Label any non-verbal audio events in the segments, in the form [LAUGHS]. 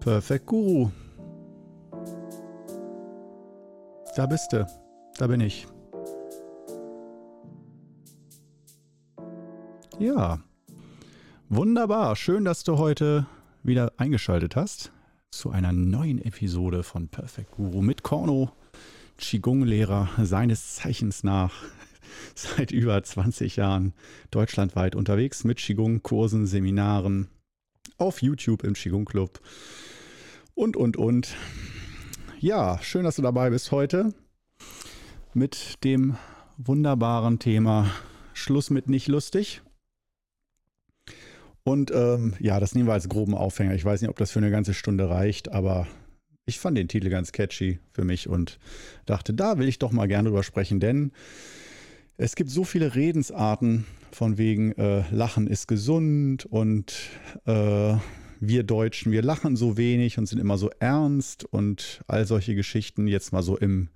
Perfekt Guru. Da bist du. Da bin ich. Ja. Wunderbar. Schön, dass du heute wieder eingeschaltet hast zu einer neuen Episode von Perfect Guru mit Korno, Qigong-Lehrer seines Zeichens nach [LAUGHS] seit über 20 Jahren deutschlandweit unterwegs mit Qigong-Kursen, Seminaren, auf YouTube im Qigong Club und, und, und. Ja, schön, dass du dabei bist heute mit dem wunderbaren Thema Schluss mit nicht lustig. Und ähm, ja, das nehmen wir als groben Aufhänger. Ich weiß nicht, ob das für eine ganze Stunde reicht, aber ich fand den Titel ganz catchy für mich und dachte, da will ich doch mal gerne drüber sprechen, denn es gibt so viele Redensarten von wegen äh, Lachen ist gesund und äh, wir Deutschen, wir lachen so wenig und sind immer so ernst und all solche Geschichten jetzt mal so im,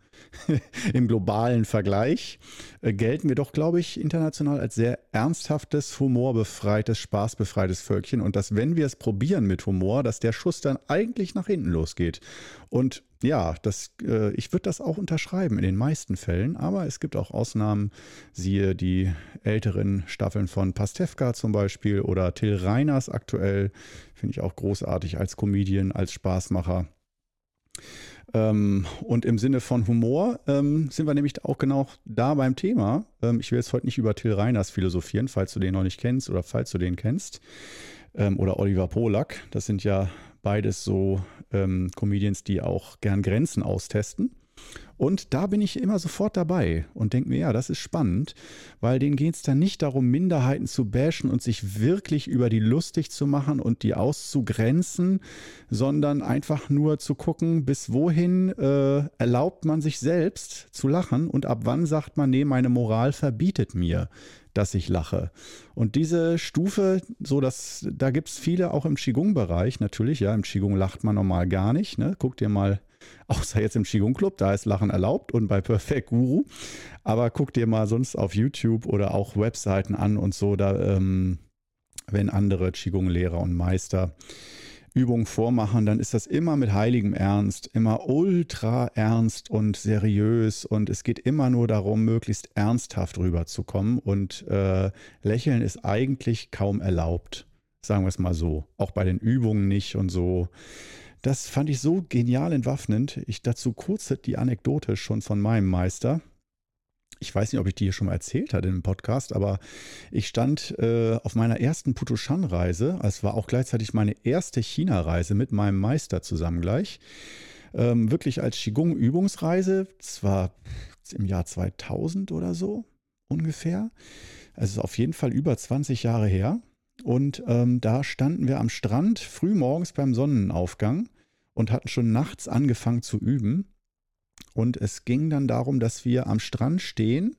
[LAUGHS] im globalen Vergleich, äh, gelten wir doch, glaube ich, international als sehr ernsthaftes, humorbefreites, spaßbefreites Völkchen und dass, wenn wir es probieren mit Humor, dass der Schuss dann eigentlich nach hinten losgeht. Und ja, das, äh, ich würde das auch unterschreiben in den meisten Fällen, aber es gibt auch Ausnahmen, siehe die älteren Staffeln von Pastewka zum Beispiel oder Till Reiners aktuell, finde ich auch großartig als Comedian, als Spaßmacher. Ähm, und im Sinne von Humor ähm, sind wir nämlich auch genau da beim Thema. Ähm, ich will jetzt heute nicht über Till Reiners philosophieren, falls du den noch nicht kennst oder falls du den kennst. Ähm, oder Oliver Polak. Das sind ja beides so ähm, Comedians, die auch gern Grenzen austesten. Und da bin ich immer sofort dabei und denke mir, ja, das ist spannend, weil denen geht es dann nicht darum, Minderheiten zu bashen und sich wirklich über die lustig zu machen und die auszugrenzen, sondern einfach nur zu gucken, bis wohin äh, erlaubt man sich selbst zu lachen und ab wann sagt man, nee, meine Moral verbietet mir dass ich lache. Und diese Stufe, so dass da gibt es viele auch im Qigong-Bereich natürlich. Ja, im Qigong lacht man normal gar nicht. Ne? Guck dir mal [LAUGHS] außer jetzt im Qigong Club, da ist Lachen erlaubt und bei Perfect Guru. Aber guck dir mal sonst auf YouTube oder auch Webseiten an und so, da, ähm, wenn andere Qigong-Lehrer und Meister Übungen vormachen, dann ist das immer mit heiligem Ernst, immer ultra ernst und seriös und es geht immer nur darum, möglichst ernsthaft rüberzukommen und äh, Lächeln ist eigentlich kaum erlaubt, sagen wir es mal so, auch bei den Übungen nicht und so. Das fand ich so genial entwaffnend. Ich dazu kurz die Anekdote schon von meinem Meister. Ich weiß nicht, ob ich die hier schon mal erzählt hatte im Podcast, aber ich stand äh, auf meiner ersten Putushan-Reise. Es war auch gleichzeitig meine erste China-Reise mit meinem Meister zusammen gleich. Ähm, wirklich als Qigong-Übungsreise. Zwar im Jahr 2000 oder so ungefähr. Also auf jeden Fall über 20 Jahre her. Und ähm, da standen wir am Strand früh morgens beim Sonnenaufgang und hatten schon nachts angefangen zu üben. Und es ging dann darum, dass wir am Strand stehen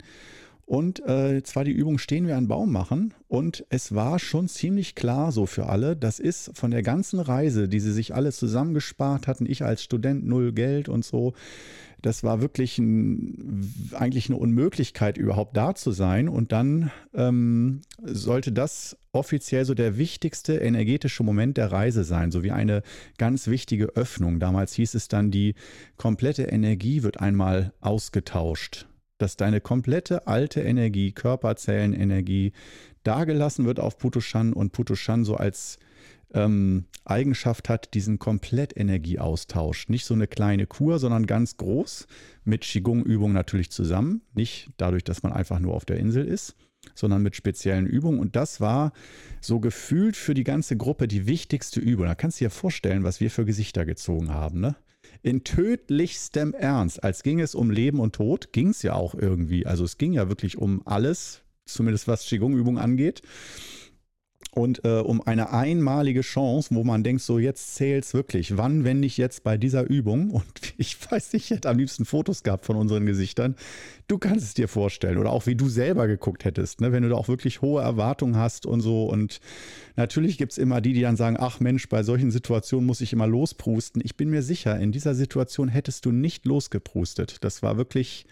und äh, zwar die Übung stehen wir an Baum machen. Und es war schon ziemlich klar so für alle, das ist von der ganzen Reise, die sie sich alle zusammengespart hatten, ich als Student null Geld und so, das war wirklich ein, eigentlich eine Unmöglichkeit, überhaupt da zu sein. Und dann ähm, sollte das offiziell so der wichtigste energetische Moment der Reise sein, so wie eine ganz wichtige Öffnung. Damals hieß es dann, die komplette Energie wird einmal ausgetauscht. Dass deine komplette alte Energie, Körperzellenenergie, dagelassen wird auf Putushan und Putushan so als ähm, Eigenschaft hat, diesen komplett Energieaustausch. Nicht so eine kleine Kur, sondern ganz groß, mit Qigong-Übungen natürlich zusammen. Nicht dadurch, dass man einfach nur auf der Insel ist, sondern mit speziellen Übungen. Und das war so gefühlt für die ganze Gruppe die wichtigste Übung. Da kannst du dir vorstellen, was wir für Gesichter gezogen haben. Ne? In tödlichstem Ernst, als ging es um Leben und Tod, ging es ja auch irgendwie. Also es ging ja wirklich um alles, zumindest was Qigong-Übungen angeht und äh, um eine einmalige Chance, wo man denkt, so jetzt zählt es wirklich. Wann, wenn nicht jetzt bei dieser Übung? Und [LAUGHS] ich weiß nicht, ich hätte am liebsten Fotos gehabt von unseren Gesichtern. Du kannst es dir vorstellen oder auch wie du selber geguckt hättest, ne? wenn du da auch wirklich hohe Erwartungen hast und so. Und natürlich gibt es immer die, die dann sagen, ach Mensch, bei solchen Situationen muss ich immer losprusten. Ich bin mir sicher, in dieser Situation hättest du nicht losgeprustet. Das war wirklich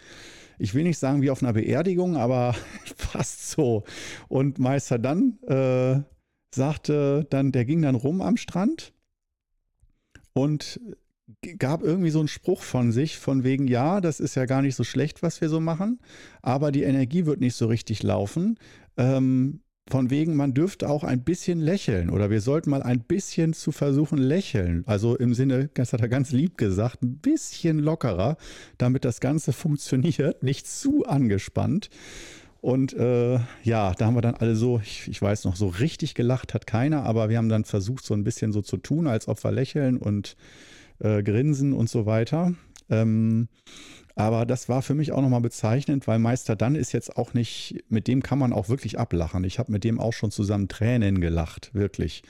ich will nicht sagen wie auf einer Beerdigung, aber [LAUGHS] fast so. Und Meister dann äh, sagte dann, der ging dann rum am Strand und gab irgendwie so einen Spruch von sich, von wegen, ja, das ist ja gar nicht so schlecht, was wir so machen, aber die Energie wird nicht so richtig laufen. Ähm, von wegen, man dürfte auch ein bisschen lächeln oder wir sollten mal ein bisschen zu versuchen lächeln. Also im Sinne, das hat er ganz lieb gesagt, ein bisschen lockerer, damit das Ganze [LAUGHS] funktioniert, nicht zu angespannt. Und äh, ja, da haben wir dann alle so, ich, ich, weiß noch, so richtig gelacht hat keiner, aber wir haben dann versucht, so ein bisschen so zu tun, als ob wir lächeln und äh, grinsen und so weiter. Ähm, aber das war für mich auch nochmal bezeichnend, weil Meister Dann ist jetzt auch nicht, mit dem kann man auch wirklich ablachen. Ich habe mit dem auch schon zusammen Tränen gelacht, wirklich.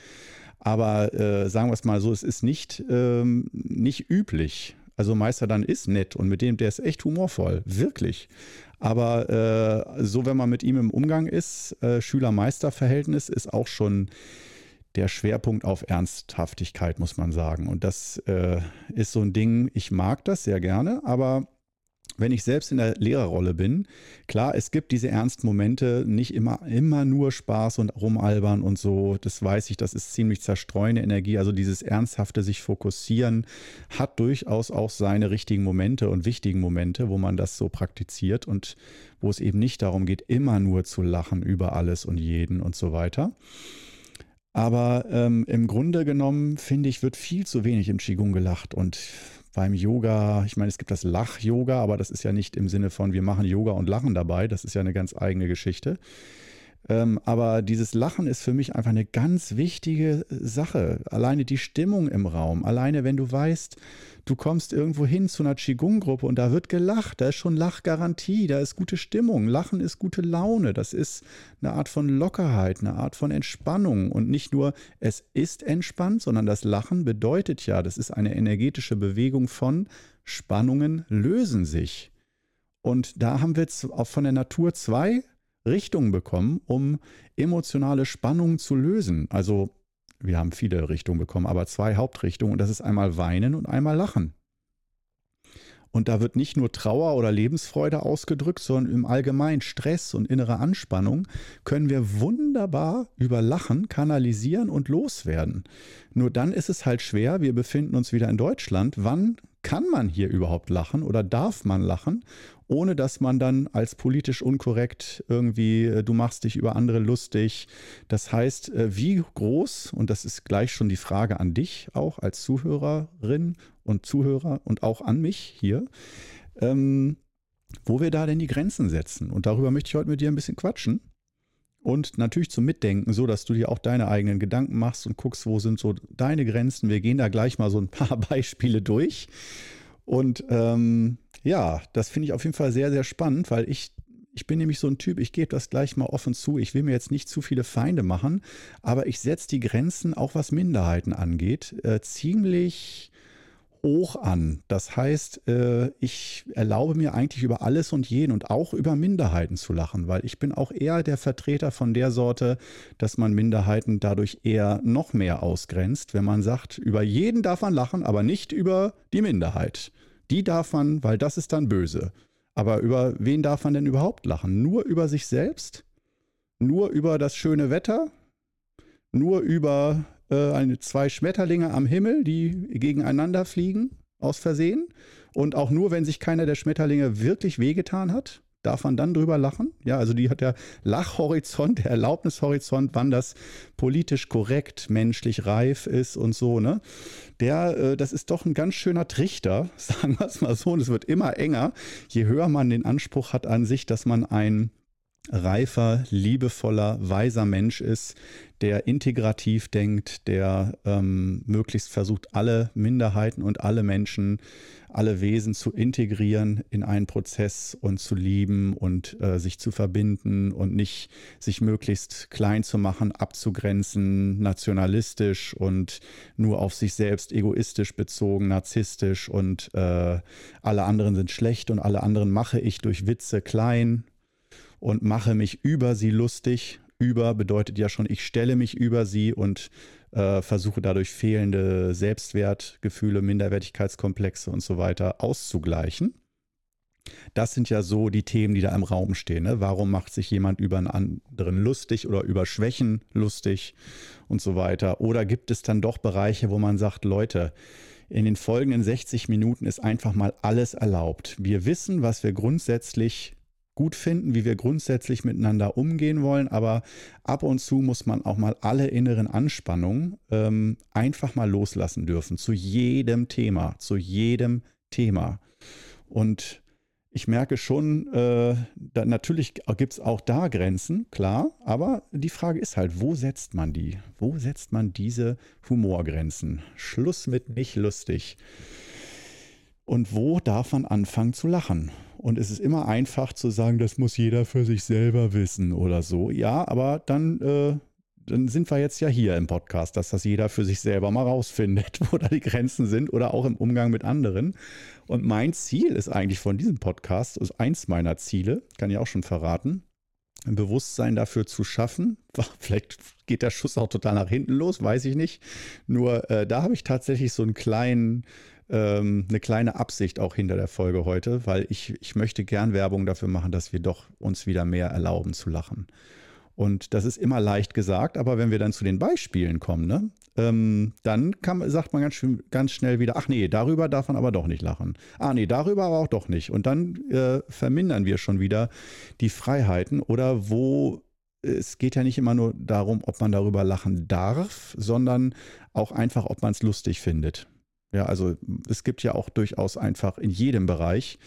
Aber äh, sagen wir es mal so, es ist nicht, ähm, nicht üblich. Also Meister Dann ist nett und mit dem, der ist echt humorvoll, wirklich. Aber äh, so, wenn man mit ihm im Umgang ist, äh, Schüler-Meister-Verhältnis ist auch schon der Schwerpunkt auf Ernsthaftigkeit, muss man sagen. Und das äh, ist so ein Ding, ich mag das sehr gerne, aber wenn ich selbst in der Lehrerrolle bin, klar, es gibt diese ernsten Momente, nicht immer, immer nur Spaß und rumalbern und so, das weiß ich, das ist ziemlich zerstreuende Energie. Also dieses ernsthafte sich fokussieren hat durchaus auch seine richtigen Momente und wichtigen Momente, wo man das so praktiziert und wo es eben nicht darum geht, immer nur zu lachen über alles und jeden und so weiter. Aber ähm, im Grunde genommen, finde ich, wird viel zu wenig im Qigong gelacht und beim Yoga, ich meine, es gibt das Lach-Yoga, aber das ist ja nicht im Sinne von, wir machen Yoga und lachen dabei. Das ist ja eine ganz eigene Geschichte. Ähm, aber dieses Lachen ist für mich einfach eine ganz wichtige Sache. Alleine die Stimmung im Raum. Alleine, wenn du weißt, du kommst irgendwo hin zu einer Qigong-Gruppe und da wird gelacht, da ist schon Lachgarantie, da ist gute Stimmung. Lachen ist gute Laune. Das ist eine Art von Lockerheit, eine Art von Entspannung. Und nicht nur, es ist entspannt, sondern das Lachen bedeutet ja, das ist eine energetische Bewegung von Spannungen lösen sich. Und da haben wir von der Natur zwei Richtungen bekommen, um emotionale Spannungen zu lösen. Also wir haben viele Richtungen bekommen, aber zwei Hauptrichtungen und das ist einmal Weinen und einmal Lachen. Und da wird nicht nur Trauer oder Lebensfreude ausgedrückt, sondern im Allgemeinen Stress und innere Anspannung können wir wunderbar über Lachen kanalisieren und loswerden. Nur dann ist es halt schwer, wir befinden uns wieder in Deutschland. Wann kann man hier überhaupt lachen oder darf man lachen? Ohne dass man dann als politisch unkorrekt irgendwie, äh, du machst dich über andere lustig. Das heißt, äh, wie groß, und das ist gleich schon die Frage an dich auch als Zuhörerin und Zuhörer und auch an mich hier, ähm, wo wir da denn die Grenzen setzen. Und darüber möchte ich heute mit dir ein bisschen quatschen. Und natürlich zum Mitdenken, so dass du dir auch deine eigenen Gedanken machst und guckst, wo sind so deine Grenzen. Wir gehen da gleich mal so ein paar [LAUGHS] Beispiele durch. Und ähm, ja, das finde ich auf jeden Fall sehr, sehr spannend, weil ich, ich bin nämlich so ein Typ, ich gebe das gleich mal offen zu. Ich will mir jetzt nicht zu viele Feinde machen, aber ich setze die Grenzen, auch was Minderheiten angeht, äh, ziemlich hoch an. Das heißt, äh, ich erlaube mir eigentlich über alles und jeden und auch über Minderheiten zu lachen, weil ich bin auch eher der Vertreter von der Sorte, dass man Minderheiten dadurch eher noch mehr ausgrenzt, wenn man sagt, über jeden darf man lachen, aber nicht über die Minderheit. Die darf man, weil das ist dann böse. Aber über wen darf man denn überhaupt lachen? Nur über sich selbst? Nur über das schöne Wetter? Nur über äh, eine, zwei Schmetterlinge am Himmel, die gegeneinander fliegen, aus Versehen? Und auch nur, wenn sich keiner der Schmetterlinge wirklich wehgetan hat? Darf man dann drüber lachen? Ja, also die hat der Lachhorizont, der Erlaubnishorizont, wann das politisch korrekt, menschlich reif ist und so, ne? Der, äh, das ist doch ein ganz schöner Trichter, [LAUGHS] sagen wir es mal so. Und es wird immer enger, je höher man den Anspruch hat an sich, dass man ein reifer, liebevoller, weiser Mensch ist, der integrativ denkt, der ähm, möglichst versucht, alle Minderheiten und alle Menschen, alle Wesen zu integrieren in einen Prozess und zu lieben und äh, sich zu verbinden und nicht sich möglichst klein zu machen, abzugrenzen, nationalistisch und nur auf sich selbst egoistisch bezogen, narzisstisch und äh, alle anderen sind schlecht und alle anderen mache ich durch Witze klein und mache mich über sie lustig. Über bedeutet ja schon, ich stelle mich über sie und äh, versuche dadurch fehlende Selbstwertgefühle, Minderwertigkeitskomplexe und so weiter auszugleichen. Das sind ja so die Themen, die da im Raum stehen. Ne? Warum macht sich jemand über einen anderen lustig oder über Schwächen lustig und so weiter? Oder gibt es dann doch Bereiche, wo man sagt, Leute, in den folgenden 60 Minuten ist einfach mal alles erlaubt. Wir wissen, was wir grundsätzlich gut finden, wie wir grundsätzlich miteinander umgehen wollen, aber ab und zu muss man auch mal alle inneren Anspannungen ähm, einfach mal loslassen dürfen, zu jedem Thema, zu jedem Thema. Und ich merke schon, äh, da, natürlich gibt es auch da Grenzen, klar, aber die Frage ist halt, wo setzt man die? Wo setzt man diese Humorgrenzen? Schluss mit nicht lustig. Und wo darf man anfangen zu lachen? Und es ist immer einfach zu sagen, das muss jeder für sich selber wissen oder so. Ja, aber dann äh, dann sind wir jetzt ja hier im Podcast, dass das jeder für sich selber mal rausfindet, [LAUGHS] wo da die Grenzen sind oder auch im Umgang mit anderen. Und mein Ziel ist eigentlich von diesem Podcast, ist eins meiner Ziele, kann ich auch schon verraten, ein Bewusstsein dafür zu schaffen. [LAUGHS] Vielleicht geht der Schuss auch total nach hinten los, weiß ich nicht. Nur äh, da habe ich tatsächlich so einen kleinen, ähm, eine kleine Absicht auch hinter der Folge heute, weil ich, ich möchte gern Werbung dafür machen, dass wir doch uns wieder mehr erlauben zu lachen. Und das ist immer leicht gesagt, aber wenn wir dann zu den Beispielen kommen, ne, ähm, dann kann, sagt man ganz, ganz, schnell wieder, ach nee, darüber darf man aber doch nicht lachen. Ah nee, darüber aber auch doch nicht. Und dann äh, vermindern wir schon wieder die Freiheiten oder wo es geht ja nicht immer nur darum, ob man darüber lachen darf, sondern auch einfach, ob man es lustig findet. Ja, also es gibt ja auch durchaus einfach in jedem Bereich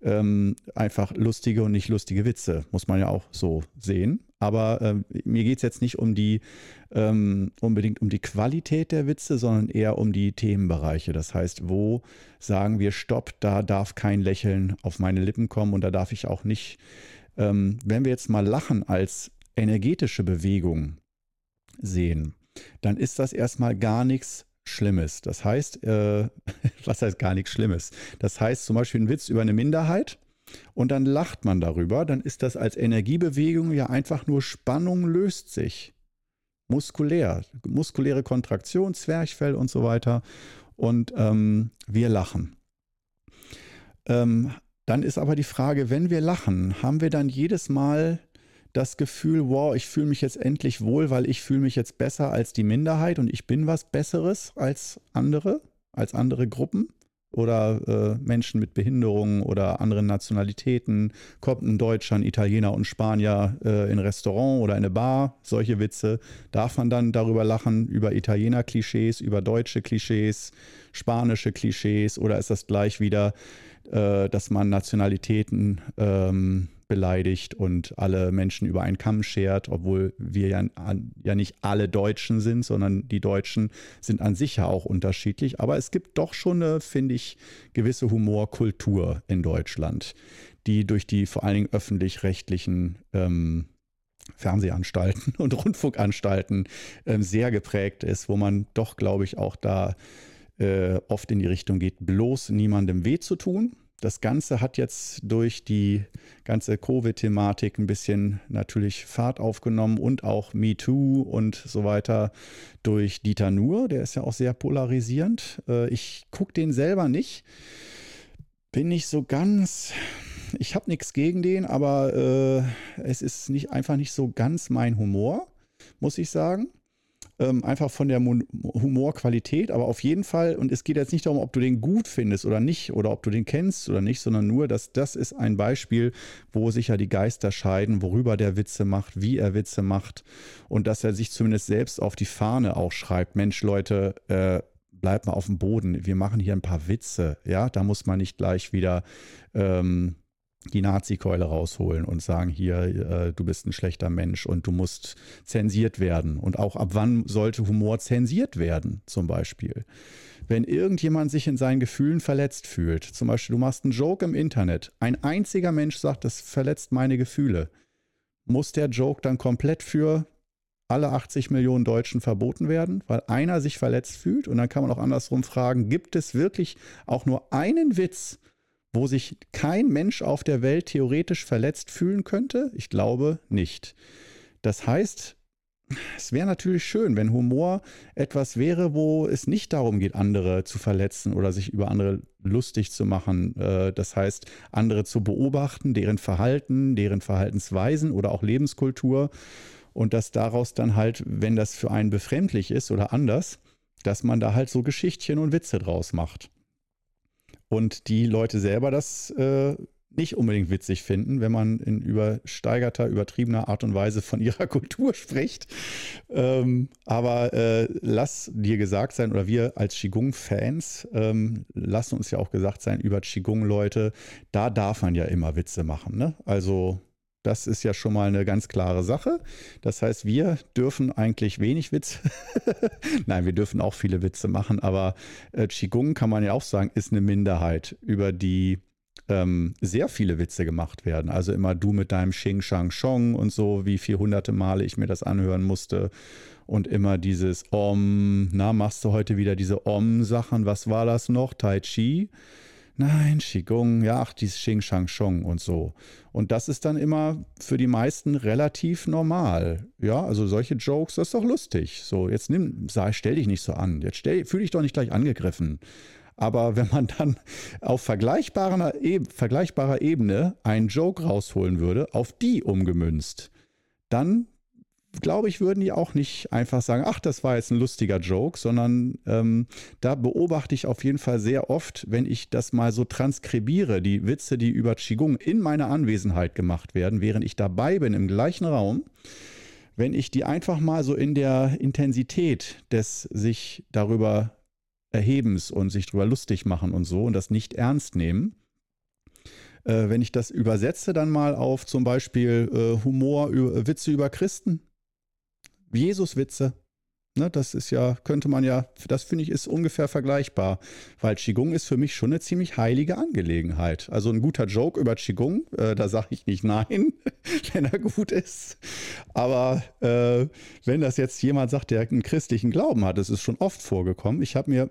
ähm, einfach lustige und nicht lustige Witze, muss man ja auch so sehen. Aber ähm, mir geht es jetzt nicht um die ähm, unbedingt um die Qualität der Witze, sondern eher um die Themenbereiche. Das heißt, wo sagen wir Stopp, da darf kein Lächeln auf meine Lippen kommen und da darf ich auch nicht, ähm, wenn wir jetzt mal Lachen als energetische Bewegung sehen, dann ist das erstmal gar nichts Schlimmes. Das heißt, äh, [LAUGHS] was heißt gar nichts Schlimmes? Das heißt zum Beispiel ein Witz über eine Minderheit und dann lacht man darüber, dann ist das als Energiebewegung ja einfach nur Spannung löst sich. Muskulär, muskuläre Kontraktion, Zwerchfell und so weiter. Und ähm, wir lachen. Ähm, dann ist aber die Frage, wenn wir lachen, haben wir dann jedes Mal das Gefühl, wow, ich fühle mich jetzt endlich wohl, weil ich fühle mich jetzt besser als die Minderheit und ich bin was Besseres als andere, als andere Gruppen oder äh, Menschen mit Behinderungen oder anderen Nationalitäten. Kommt ein Deutscher, ein Italiener und Spanier äh, in ein Restaurant oder in eine Bar, solche Witze. Darf man dann darüber lachen, über Italiener-Klischees, über deutsche Klischees, spanische Klischees oder ist das gleich wieder, äh, dass man Nationalitäten ähm, beleidigt und alle Menschen über einen Kamm schert, obwohl wir ja, ja nicht alle Deutschen sind, sondern die Deutschen sind an sich ja auch unterschiedlich. Aber es gibt doch schon eine, finde ich, gewisse Humorkultur in Deutschland, die durch die vor allen Dingen öffentlich-rechtlichen ähm, Fernsehanstalten [LAUGHS] und Rundfunkanstalten ähm, sehr geprägt ist, wo man doch, glaube ich, auch da äh, oft in die Richtung geht, bloß niemandem weh zu tun das Ganze hat jetzt durch die ganze Covid-Thematik ein bisschen natürlich Fahrt aufgenommen und auch MeToo und so weiter durch Dieter Nuhr. Der ist ja auch sehr polarisierend. Äh, ich gucke den selber nicht. Bin nicht so ganz. Ich habe nichts gegen den, aber äh, es ist nicht, einfach nicht so ganz mein Humor, muss ich sagen. Ähm, einfach von der Humorqualität, aber auf jeden Fall, und es geht jetzt nicht darum, ob du den gut findest oder nicht, oder ob du den kennst oder nicht, sondern nur, dass das ist ein Beispiel, wo sich ja die Geister scheiden, worüber der Witze macht, wie er Witze macht und dass er sich zumindest selbst auf die Fahne auch schreibt, Mensch Leute, äh, bleibt mal auf dem Boden, wir machen hier ein paar Witze, ja, da muss man nicht gleich wieder ähm, die Nazi-Keule rausholen und sagen, hier, äh, du bist ein schlechter Mensch und du musst zensiert werden. Und auch ab wann sollte Humor zensiert werden, zum Beispiel? Wenn irgendjemand sich in seinen Gefühlen verletzt fühlt, zum Beispiel du machst einen Joke im Internet, ein einziger Mensch sagt, das verletzt meine Gefühle, muss der Joke dann komplett für alle 80 Millionen Deutschen verboten werden, weil einer sich verletzt fühlt? Und dann kann man auch andersrum fragen, gibt es wirklich auch nur einen Witz, wo sich kein Mensch auf der Welt theoretisch verletzt fühlen könnte? Ich glaube nicht. Das heißt, es wäre natürlich schön, wenn Humor etwas wäre, wo es nicht darum geht, andere zu verletzen oder sich über andere lustig zu machen. Äh, das heißt, andere zu beobachten, deren Verhalten, deren Verhaltensweisen oder auch Lebenskultur und dass daraus dann halt, wenn das für einen befremdlich ist oder anders, dass man da halt so Geschichtchen und Witze draus macht. Und die Leute selber das äh, nicht unbedingt witzig finden, wenn man in übersteigerter, übertriebener Art und Weise von ihrer [LAUGHS] Kultur spricht. Ähm, aber äh, lass dir gesagt sein, oder wir als Qigong-Fans, ähm, lassen uns ja auch gesagt sein, über Qigong-Leute, da darf man ja immer Witze machen. Ne? Also das ist ja schon mal eine ganz klare Sache. Das heißt, wir dürfen eigentlich wenig Witze. [LAUGHS] Nein, wir dürfen auch viele Witze machen, aber äh, Qigong kann man ja auch sagen, ist eine Minderheit, über die ähm, sehr viele Witze gemacht werden. Also immer du mit deinem Xing Shang Shong und so, wie viele hunderte Male ich mir das anhören musste. Und immer dieses Om, na, machst du heute wieder diese Om-Sachen? Was war das noch? Tai Chi? Nein, Qigong, ja, ach, dieses Xing Shang Shong und so. Und das ist dann immer für die meisten relativ normal. Ja, also solche Jokes, das ist doch lustig. So, jetzt nimm, sag, stell dich nicht so an. Jetzt stell, fühl dich doch nicht gleich angegriffen. Aber [LAUGHS] wenn man dann auf vergleichbarer, Ebene, vergleichbarer Ebene einen Joke rausholen würde, auf die umgemünzt, dann glaube ich, würden die auch nicht einfach sagen, ach, das war jetzt ein lustiger Joke, sondern ähm, da beobachte ich auf jeden Fall sehr oft, wenn ich das mal so transkribiere, die Witze, die über Qigong in meiner Anwesenheit gemacht werden, während ich dabei bin im gleichen Raum, wenn ich die einfach mal so in der Intensität des sich darüber Erhebens und sich darüber lustig machen und so und das nicht ernst nehmen. Äh, wenn ich das übersetze dann mal auf zum Beispiel äh, Humor, Witze über Christen, Jesus-Witze, ne, das ist ja, könnte man ja, das finde ich ist ungefähr vergleichbar, weil Qigong ist für mich schon eine ziemlich heilige Angelegenheit. Also ein guter Joke über Qigong, äh, da sage ich nicht nein, [LAUGHS] wenn er gut ist. Aber äh, wenn das jetzt jemand sagt, der einen christlichen Glauben hat, das ist schon oft vorgekommen. Ich habe mir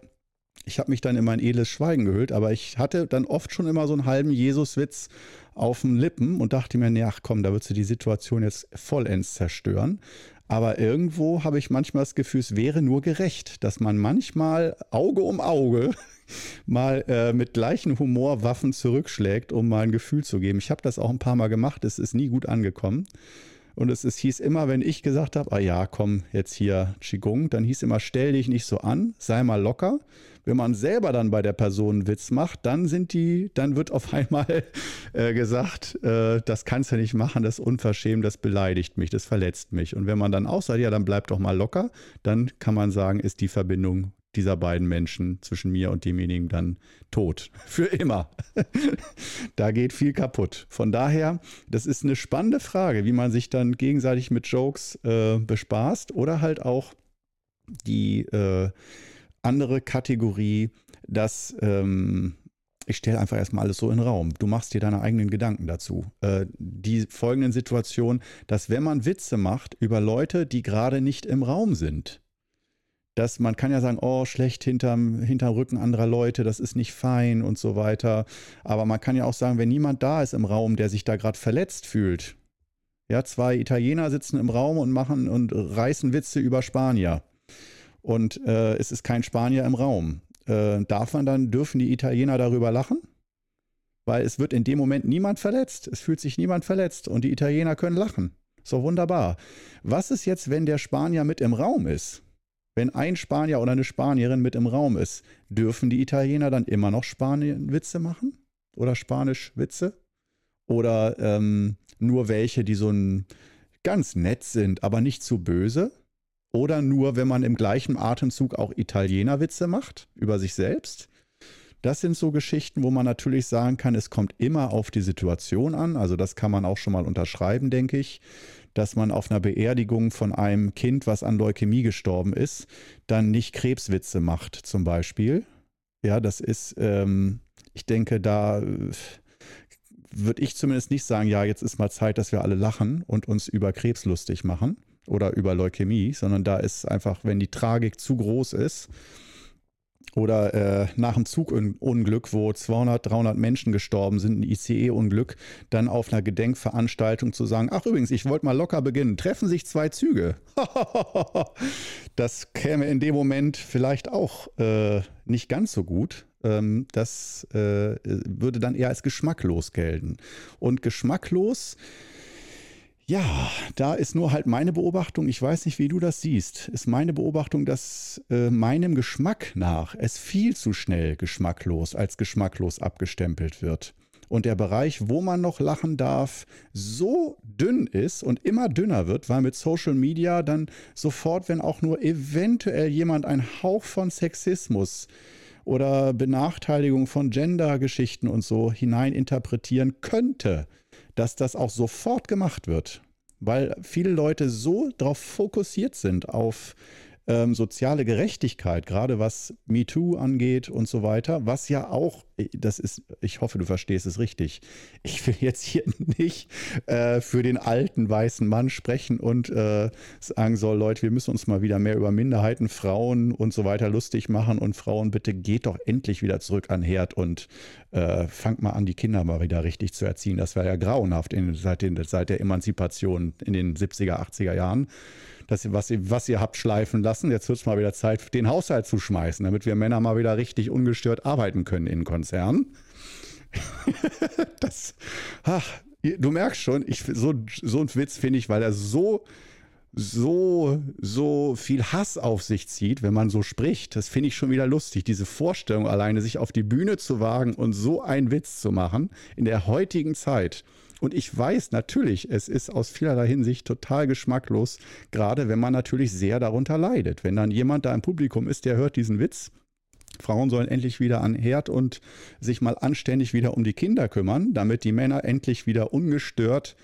ich habe mich dann in mein edles Schweigen gehüllt, aber ich hatte dann oft schon immer so einen halben Jesuswitz auf den Lippen und dachte mir, nee, ach komm, da würdest du die Situation jetzt vollends zerstören. Aber irgendwo habe ich manchmal das Gefühl, es wäre nur gerecht, dass man manchmal Auge um Auge [LAUGHS] mal äh, mit gleichen Humor Waffen zurückschlägt, um mal ein Gefühl zu geben. Ich habe das auch ein paar Mal gemacht, es ist nie gut angekommen. Und es, es hieß immer, wenn ich gesagt habe, ah ja, komm, jetzt hier Qigong, dann hieß immer, stell dich nicht so an, sei mal locker. Wenn man selber dann bei der Person einen Witz macht, dann sind die, dann wird auf [LAUGHS] einmal äh, gesagt, äh, das kannst du nicht machen, das ist unverschämt, das beleidigt mich, das verletzt mich. Und wenn man dann auch sagt, ja, dann bleib doch mal locker, dann kann man sagen, ist die Verbindung dieser beiden Menschen zwischen mir und demjenigen dann tot. [LAUGHS] Für immer. [LAUGHS] da geht viel kaputt. Von daher, das ist eine spannende Frage, wie man sich dann gegenseitig mit Jokes äh, bespaßt oder halt auch die äh, andere Kategorie, dass ähm, ich stelle einfach erstmal alles so in den Raum. Du machst dir deine eigenen Gedanken dazu. Äh, die folgenden Situationen, dass wenn man Witze macht über Leute, die gerade nicht im Raum sind, dass man kann ja sagen, oh, schlecht hinterm, hinterm Rücken anderer Leute, das ist nicht fein und so weiter. Aber man kann ja auch sagen, wenn niemand da ist im Raum, der sich da gerade verletzt fühlt. Ja, zwei Italiener sitzen im Raum und machen und reißen Witze über Spanier. Und äh, es ist kein Spanier im Raum. Äh, darf man dann, dürfen die Italiener darüber lachen? Weil es wird in dem Moment niemand verletzt. Es fühlt sich niemand verletzt und die Italiener können lachen. So wunderbar. Was ist jetzt, wenn der Spanier mit im Raum ist? Wenn ein Spanier oder eine Spanierin mit im Raum ist, dürfen die Italiener dann immer noch Spanien-Witze machen? Oder Spanisch-Witze? Oder ähm, nur welche, die so ein ganz nett sind, aber nicht zu böse? Oder nur, wenn man im gleichen Atemzug auch Italiener-Witze macht über sich selbst? Das sind so Geschichten, wo man natürlich sagen kann, es kommt immer auf die Situation an. Also das kann man auch schon mal unterschreiben, denke ich dass man auf einer Beerdigung von einem Kind, was an Leukämie gestorben ist, dann nicht Krebswitze macht, zum Beispiel. Ja, das ist, ähm, ich denke, da äh, würde ich zumindest nicht sagen, ja, jetzt ist mal Zeit, dass wir alle lachen und uns über Krebs lustig machen oder über Leukämie, sondern da ist einfach, wenn die Tragik zu groß ist, oder äh, nach einem Zugunglück, wo 200, 300 Menschen gestorben sind, ein ICE-Unglück, dann auf einer Gedenkveranstaltung zu sagen, ach übrigens, ich wollte mal locker beginnen, treffen sich zwei Züge. [LAUGHS] das käme in dem Moment vielleicht auch äh, nicht ganz so gut. Ähm, das äh, würde dann eher als geschmacklos gelten. Und geschmacklos Ja, da ist nur halt meine Beobachtung, ich weiß nicht, wie du das siehst, ist meine Beobachtung, dass äh, meinem Geschmack nach es viel zu schnell geschmacklos als geschmacklos abgestempelt wird. Und der Bereich, wo man noch lachen darf, so dünn ist und immer dünner wird, weil mit Social Media dann sofort, wenn auch nur eventuell jemand einen Hauch von Sexismus oder Benachteiligung von Gender-Geschichten und so hineininterpretieren könnte, dass das auch sofort gemacht wird, weil viele Leute so darauf fokussiert sind, auf ähm, soziale Gerechtigkeit, gerade was MeToo angeht und so weiter, was ja auch, das ist, ich hoffe, du verstehst es richtig. Ich will jetzt hier [LAUGHS] nicht äh, für den alten weißen Mann sprechen und äh, sagen soll, Leute, wir müssen uns mal wieder mehr über Minderheiten, Frauen und so weiter lustig machen und Frauen, bitte geht doch endlich wieder zurück an Herd und äh, fangt mal an, die Kinder mal wieder richtig zu erziehen. Das war ja grauenhaft in, seit, den, seit der Emanzipation in den 70er, 80er Jahren das, was, ihr, was ihr habt schleifen lassen. Jetzt wird es mal wieder Zeit, den Haushalt zu schmeißen, damit wir Männer mal wieder richtig ungestört arbeiten können in Konzernen. [LAUGHS] das, ach, du merkst schon, ich, so, so ein Witz finde ich, weil er so, so, so viel Hass auf sich zieht, wenn man so spricht. Das finde ich schon wieder lustig. Diese Vorstellung alleine, sich auf die Bühne zu wagen und so einen Witz zu machen in der heutigen Zeit. Und ich weiß natürlich, es ist aus vielerlei Hinsicht total geschmacklos, gerade wenn man natürlich sehr darunter leidet. Wenn dann jemand da im Publikum ist, der hört diesen Witz, Frauen sollen endlich wieder an Herd und sich mal anständig wieder um die Kinder kümmern, damit die Männer endlich wieder ungestört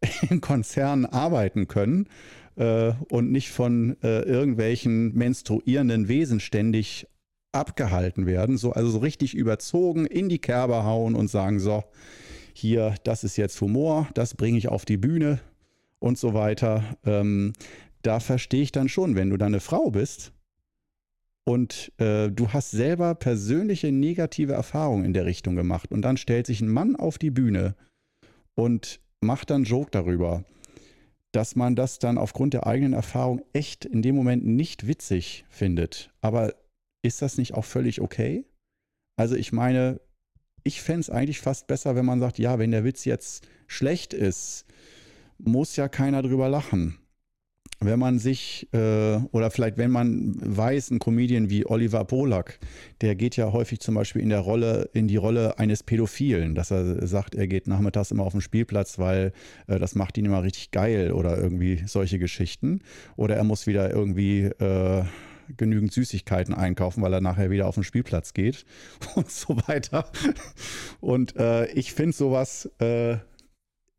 [LAUGHS] in Konzernen arbeiten können äh, und nicht von äh, irgendwelchen menstruierenden Wesen ständig abgehalten werden. So, also so richtig überzogen in die Kerbe hauen und sagen, so, hier, das ist jetzt Humor, das bringe ich auf die Bühne und so weiter. Ähm, da verstehe ich dann schon, wenn du dann eine Frau bist und äh, du hast selber persönliche negative Erfahrungen in der Richtung gemacht und dann stellt sich ein Mann auf die Bühne und macht dann Joke darüber, dass man das dann aufgrund der eigenen Erfahrung echt in dem Moment nicht witzig findet. Aber ist das nicht auch völlig okay? Also ich meine, ich fände es eigentlich fast besser, wenn man sagt, ja, wenn der Witz jetzt schlecht ist, muss ja keiner drüber lachen. Wenn man sich, äh, oder vielleicht wenn man weiß, ein Comedian wie Oliver Polak, der geht ja häufig zum Beispiel in der Rolle, in die Rolle eines Pädophilen, dass er sagt, er geht nachmittags immer auf den Spielplatz, weil äh, das macht ihn immer richtig geil oder irgendwie solche Geschichten. Oder er muss wieder irgendwie äh, genügend Süßigkeiten einkaufen, weil er nachher wieder auf den Spielplatz geht [LAUGHS] und so weiter. Und äh, ich finde sowas, äh,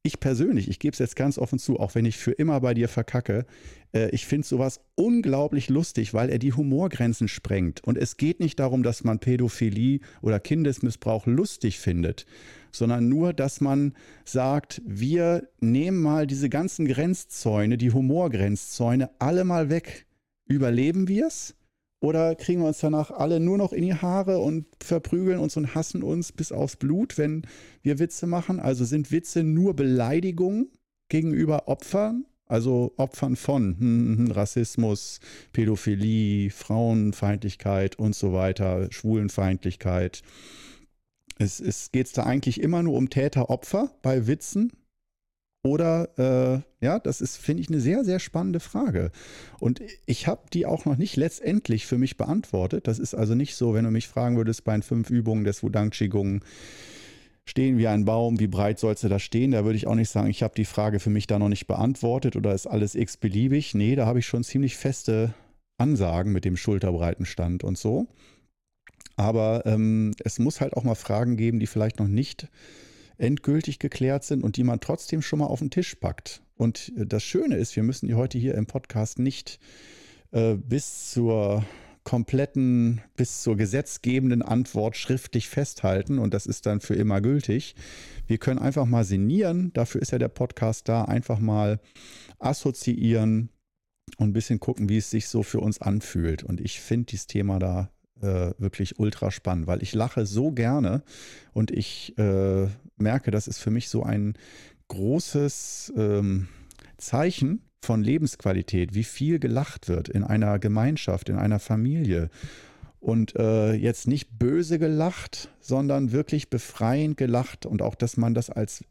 ich persönlich, ich gebe es jetzt ganz offen zu, auch wenn ich für immer bei dir verkacke, äh, ich finde sowas unglaublich lustig, weil er die Humorgrenzen sprengt. Und es geht nicht darum, dass man Pädophilie oder Kindesmissbrauch lustig findet, sondern nur, dass man sagt, wir nehmen mal diese ganzen Grenzzäune, die Humorgrenzzäune, alle mal weg überleben wir es? Oder kriegen wir uns danach alle nur noch in die Haare und verprügeln uns und hassen uns bis aufs Blut, wenn wir Witze machen? Also sind Witze nur Beleidigungen gegenüber Opfern? Also Opfern von hm, hm, hm Rassismus, Pädophilie, Frauenfeindlichkeit und so weiter, Schwulenfeindlichkeit. Es, es geht da eigentlich immer nur um Täter-Opfer bei Witzen oder äh, ja, das ist, finde ich, eine sehr, sehr spannende Frage. Und ich habe die auch noch nicht letztendlich für mich beantwortet. Das ist also nicht so, wenn du mich fragen würdest bei den fünf Übungen des Wudang Qigong, stehen wie ein Baum, wie breit sollst du da stehen? Da würde ich auch nicht sagen, ich habe die Frage für mich da noch nicht beantwortet oder ist alles x-beliebig. Nee, da habe ich schon ziemlich feste Ansagen mit dem Schulterbreitenstand und so. Aber ähm, es muss halt auch mal Fragen geben, die vielleicht noch nicht endgültig geklärt sind und die man trotzdem schon mal auf den Tisch packt. Und äh, das Schöne ist, wir müssen die heute hier im Podcast nicht äh, bis zur kompletten, bis zur gesetzgebenden Antwort schriftlich festhalten und das ist dann für immer gültig. Wir können einfach mal sinnieren, dafür ist ja der Podcast da, einfach mal assoziieren und ein bisschen gucken, wie es sich so für uns anfühlt. Und ich finde dieses Thema da äh, wirklich ultra spannend, weil ich lache so gerne und ich äh, merke, das ist für mich so ein großes ähm, Zeichen von Lebensqualität, wie viel gelacht wird in einer Gemeinschaft, in einer Familie. Und äh, jetzt nicht böse gelacht, sondern wirklich befreiend gelacht und auch, dass man das als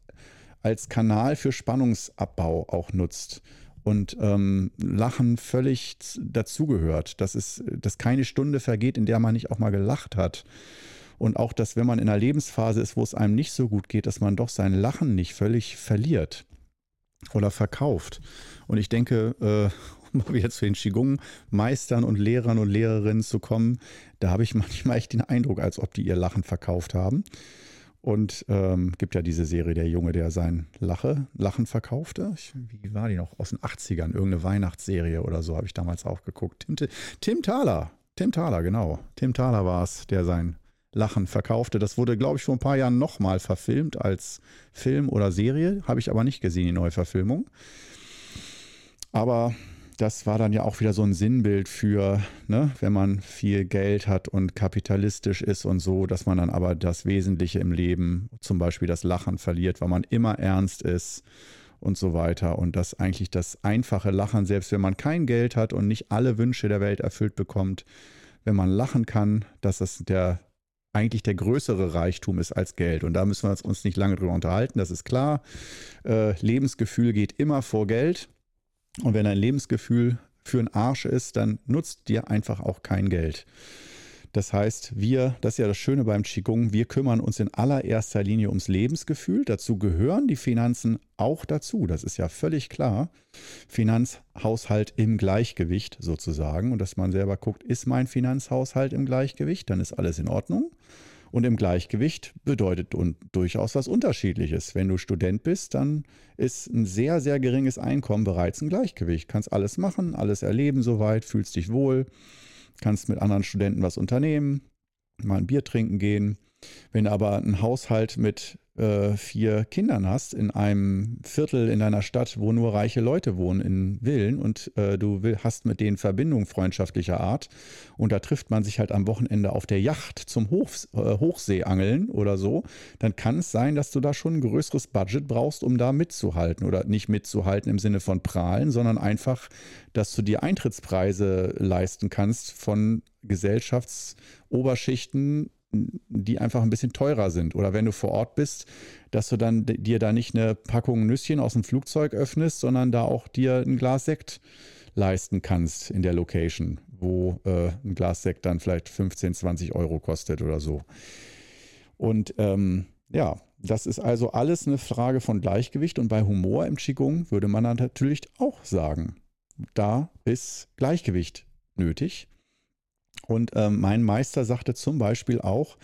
als Kanal für Spannungsabbau auch nutzt und ähm, Lachen völlig dazugehört. Das ist, dass keine Stunde vergeht, in der man nicht auch mal gelacht hat. Und auch, dass wenn man in einer Lebensphase ist, wo es einem nicht so gut geht, dass man doch sein Lachen nicht völlig verliert oder verkauft. Und ich denke, äh, [LAUGHS] um jetzt zu den Qigong-Meistern und Lehrern und Lehrerinnen zu kommen, da habe ich [LAUGHS] manchmal echt den Eindruck, als ob die ihr Lachen verkauft haben. Und ähm, gibt ja diese Serie Der Junge, der sein Lache, Lachen verkaufte. Ich, wie war die noch? Aus den 80ern, irgendeine Weihnachtsserie oder so, habe ich damals auch geguckt. Tim, Tim Thaler, Tim Thaler, genau. Tim Thaler war es, der sein Lachen verkaufte. Das wurde, glaube ich, vor ein paar Jahren nochmal verfilmt als Film oder Serie. Habe ich aber nicht gesehen, die Neuverfilmung. Aber das war dann ja auch wieder so ein Sinnbild für, ne, wenn man viel Geld hat und kapitalistisch ist und so, dass man dann aber das Wesentliche im Leben, zum Beispiel das Lachen, verliert, weil man immer ernst ist und so weiter. Und dass eigentlich das einfache Lachen, selbst wenn man kein Geld hat und nicht alle Wünsche der Welt erfüllt bekommt, wenn man lachen kann, dass das der eigentlich der größere Reichtum ist als Geld. Und da müssen wir uns nicht lange drüber unterhalten, das ist klar. Äh, Lebensgefühl geht immer vor Geld. Und wenn dein Lebensgefühl für einen Arsch ist, dann nutzt dir einfach auch kein Geld. Das heißt, wir, das ist ja das Schöne beim Qigong, wir kümmern uns in allererster Linie ums Lebensgefühl. Dazu gehören die Finanzen auch dazu. Das ist ja völlig klar. Finanzhaushalt im Gleichgewicht sozusagen. Und dass man selber guckt, ist mein Finanzhaushalt im Gleichgewicht, dann ist alles in Ordnung. Und im Gleichgewicht bedeutet durchaus was Unterschiedliches. Wenn du Student bist, dann ist ein sehr, sehr geringes Einkommen bereits ein Gleichgewicht. Kannst alles machen, alles erleben soweit, fühlst dich wohl, kannst mit anderen Studenten was unternehmen, mal ein Bier trinken gehen. Wenn aber ein Haushalt mit äh, vier Kindern hast in einem Viertel in deiner Stadt, wo nur reiche Leute wohnen in Villen und äh, du will, hast mit denen Verbindung freundschaftlicher Art und da trifft man sich halt am Wochenende auf der Yacht zum Hoch, äh, Hochseeangeln oder so, dann kann es sein, dass du da schon ein größeres Budget brauchst, um da mitzuhalten oder nicht mitzuhalten im Sinne von prahlen, sondern einfach, dass du dir Eintrittspreise leisten kannst von Gesellschaftsoberschichten, die einfach ein bisschen teurer sind. Oder wenn du vor Ort bist, dass du dann dir da nicht eine Packung Nüsschen aus dem Flugzeug öffnest, sondern da auch dir ein Glas Sekt leisten kannst in der Location, wo äh, ein Glas Sekt dann vielleicht 15, 20 Euro kostet oder so. Und ähm, ja, das ist also alles eine Frage von Gleichgewicht. Und bei Humor im Qigong würde man dann natürlich auch sagen, da ist Gleichgewicht nötig. Und ähm, mein Meister sagte zum Beispiel auch,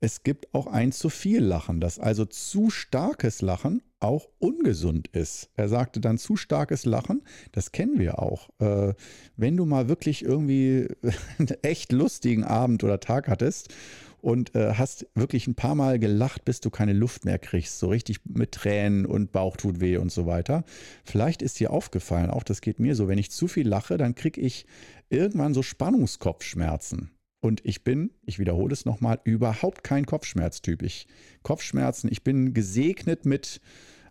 es gibt auch ein zu viel Lachen, dass also zu starkes Lachen auch ungesund ist. Er sagte dann zu starkes Lachen, das kennen wir auch. Äh, wenn du mal wirklich irgendwie [LAUGHS] einen echt lustigen Abend oder Tag hattest und äh, hast wirklich ein paar Mal gelacht, bis du keine Luft mehr kriegst, so richtig mit Tränen und Bauch tut weh und so weiter. Vielleicht ist dir aufgefallen, auch das geht mir so, wenn ich zu viel lache, dann kriege ich irgendwann so Spannungskopfschmerzen. Und ich bin, ich wiederhole es nochmal, überhaupt kein Kopfschmerztyp. Ich Kopfschmerzen, ich bin gesegnet mit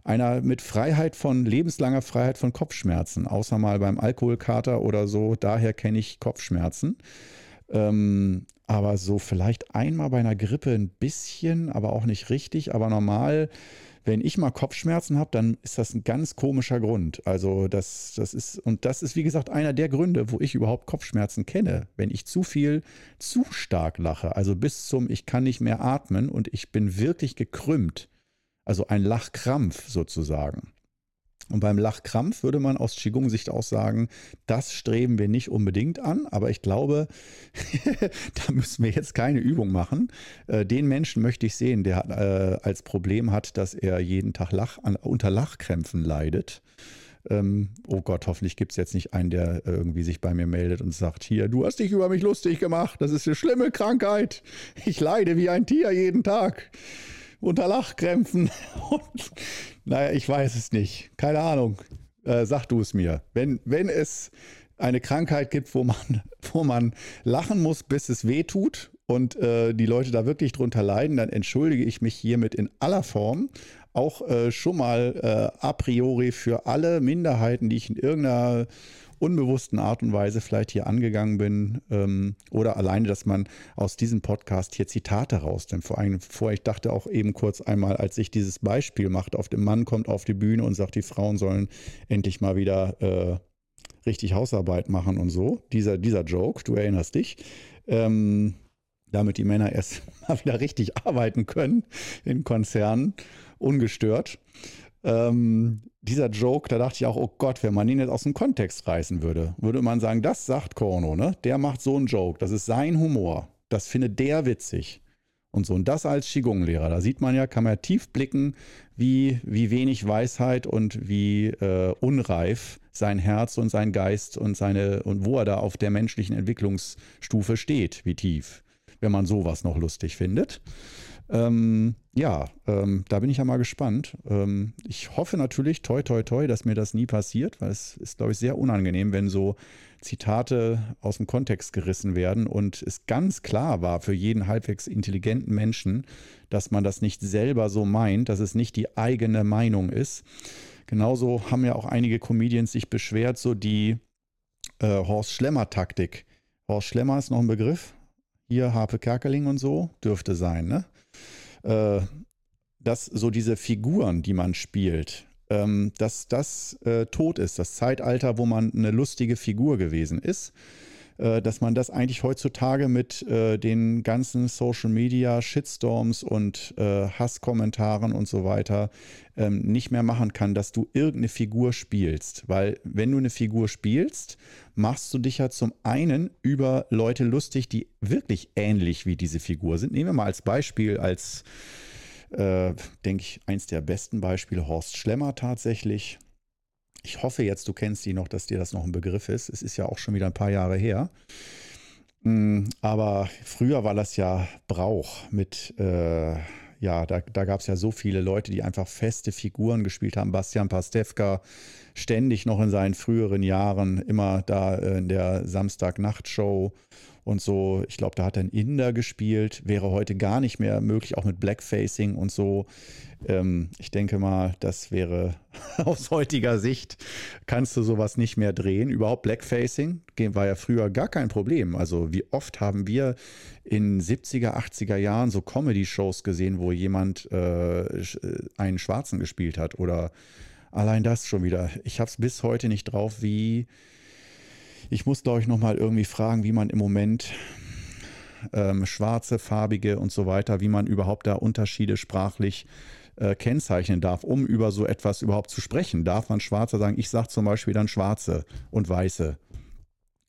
einer mit Freiheit von lebenslanger Freiheit von Kopfschmerzen, außer mal beim Alkoholkater oder so. Daher kenne ich Kopfschmerzen. Ähm, aber so vielleicht einmal bei einer Grippe ein bisschen, aber auch nicht richtig. Aber normal, wenn ich mal Kopfschmerzen habe, dann ist das ein ganz komischer Grund. Also das, das ist, und das ist wie gesagt einer der Gründe, wo ich überhaupt Kopfschmerzen kenne. Wenn ich zu viel, zu stark lache, also bis zum ich kann nicht mehr atmen und ich bin wirklich gekrümmt. Also ein Lachkrampf sozusagen. Und beim Lachkrampf würde man aus Qigong-Sicht auch sagen, das streben wir nicht unbedingt an, aber ich glaube, [LAUGHS] da müssen wir jetzt keine Übung machen. Äh, den Menschen möchte ich sehen, der äh, als Problem hat, dass er jeden Tag Lach, unter Lachkrämpfen leidet. Ähm, oh Gott, hoffentlich gibt es jetzt nicht einen, der irgendwie sich bei mir meldet und sagt, hier, du hast dich über mich lustig gemacht, das ist eine schlimme Krankheit. Ich leide wie ein Tier jeden Tag unter Lachkrämpfen. [LAUGHS] Und, naja, ich weiß es nicht. Keine Ahnung. Äh, sag du es mir. Wenn, wenn es eine Krankheit gibt, wo man, [LAUGHS] wo man lachen muss, bis es weh tut und äh, die Leute da wirklich drunter leiden, dann entschuldige ich mich hiermit in aller Form. Auch äh, schon mal äh, a priori für alle Minderheiten, die ich in irgendeiner unbewussten Art und Weise vielleicht hier angegangen bin ähm, oder alleine, dass man aus diesem Podcast hier Zitate rausnimmt. Vor allem vor, ich dachte auch eben kurz einmal, als ich dieses Beispiel machte, auf dem Mann kommt auf die Bühne und sagt, die Frauen sollen endlich mal wieder äh, richtig Hausarbeit machen und so. Dieser, dieser Joke, du erinnerst dich. Ähm, damit die Männer erst [LAUGHS] mal wieder richtig arbeiten können in Konzernen, ungestört. Ähm, dieser Joke, da dachte ich auch, oh Gott, wenn man ihn jetzt aus dem Kontext reißen würde, würde man sagen, das sagt Korno, ne? Der macht so einen Joke, das ist sein Humor, das findet der witzig. Und so, und das als Qigong-Lehrer, da sieht man ja, kann man ja tief blicken, wie, wie wenig Weisheit und wie äh, unreif sein Herz und sein Geist und seine, und wo er da auf der menschlichen Entwicklungsstufe steht, wie tief, wenn man sowas noch lustig findet. Ähm, ja, ähm, da bin ich ja mal gespannt. Ähm, ich hoffe natürlich, toi, toi, toi, dass mir das nie passiert, weil es ist, glaube ich, sehr unangenehm, wenn so Zitate aus dem Kontext gerissen werden und es ganz klar war für jeden halbwegs intelligenten Menschen, dass man das nicht selber so meint, dass es nicht die eigene Meinung ist. Genauso haben ja auch einige Comedians sich beschwert, so die äh, Horst Schlemmer-Taktik. Horst Schlemmer ist noch ein Begriff. Hier Harpe Kerkeling und so dürfte sein, ne? Äh, dass so diese Figuren, die man spielt, ähm, dass das äh, tot ist, das Zeitalter, wo man eine lustige Figur gewesen ist dass man das eigentlich heutzutage mit äh, den ganzen Social Media Shitstorms und äh, Hasskommentaren und so weiter ähm, nicht mehr machen kann, dass du irgendeine Figur spielst. Weil wenn du eine Figur spielst, machst du dich ja zum einen über Leute lustig, die wirklich ähnlich wie diese Figur sind. Nehmen wir mal als Beispiel, als äh, denke ich, eins der besten Beispiele, Horst Schlemmer tatsächlich. Ich hoffe jetzt, du kennst ihn noch, dass dir das noch ein Begriff ist. Es ist ja auch schon wieder ein paar Jahre her. Mm, aber früher war das ja Brauch mit, äh, ja, da, da gab es ja so viele Leute, die einfach feste Figuren gespielt haben. Bastian Pastewka, ständig noch in seinen früheren Jahren, immer da in der Samstag-Nacht-Show und so. Ich glaube, da hat ein Inder gespielt, wäre heute gar nicht mehr möglich, auch mit Blackfacing und so. Ähm, ich denke mal, das wäre [LAUGHS] aus heutiger Sicht, kannst du sowas nicht mehr drehen. Überhaupt Blackfacing war ja früher gar kein Problem. Also wie oft haben wir in 70er, 80er Jahren so Comedy-Shows gesehen, wo jemand äh, äh, einen Schwarzen gespielt hat oder allein das schon wieder. Ich habe es bis heute nicht drauf, wie ich muss, glaube ich, nochmal irgendwie fragen, wie man im Moment ähm, schwarze, farbige und so weiter, wie man überhaupt da Unterschiede sprachlich äh, kennzeichnen darf, um über so etwas überhaupt zu sprechen. Darf man Schwarzer sagen? Ich sage zum Beispiel dann Schwarze und Weiße.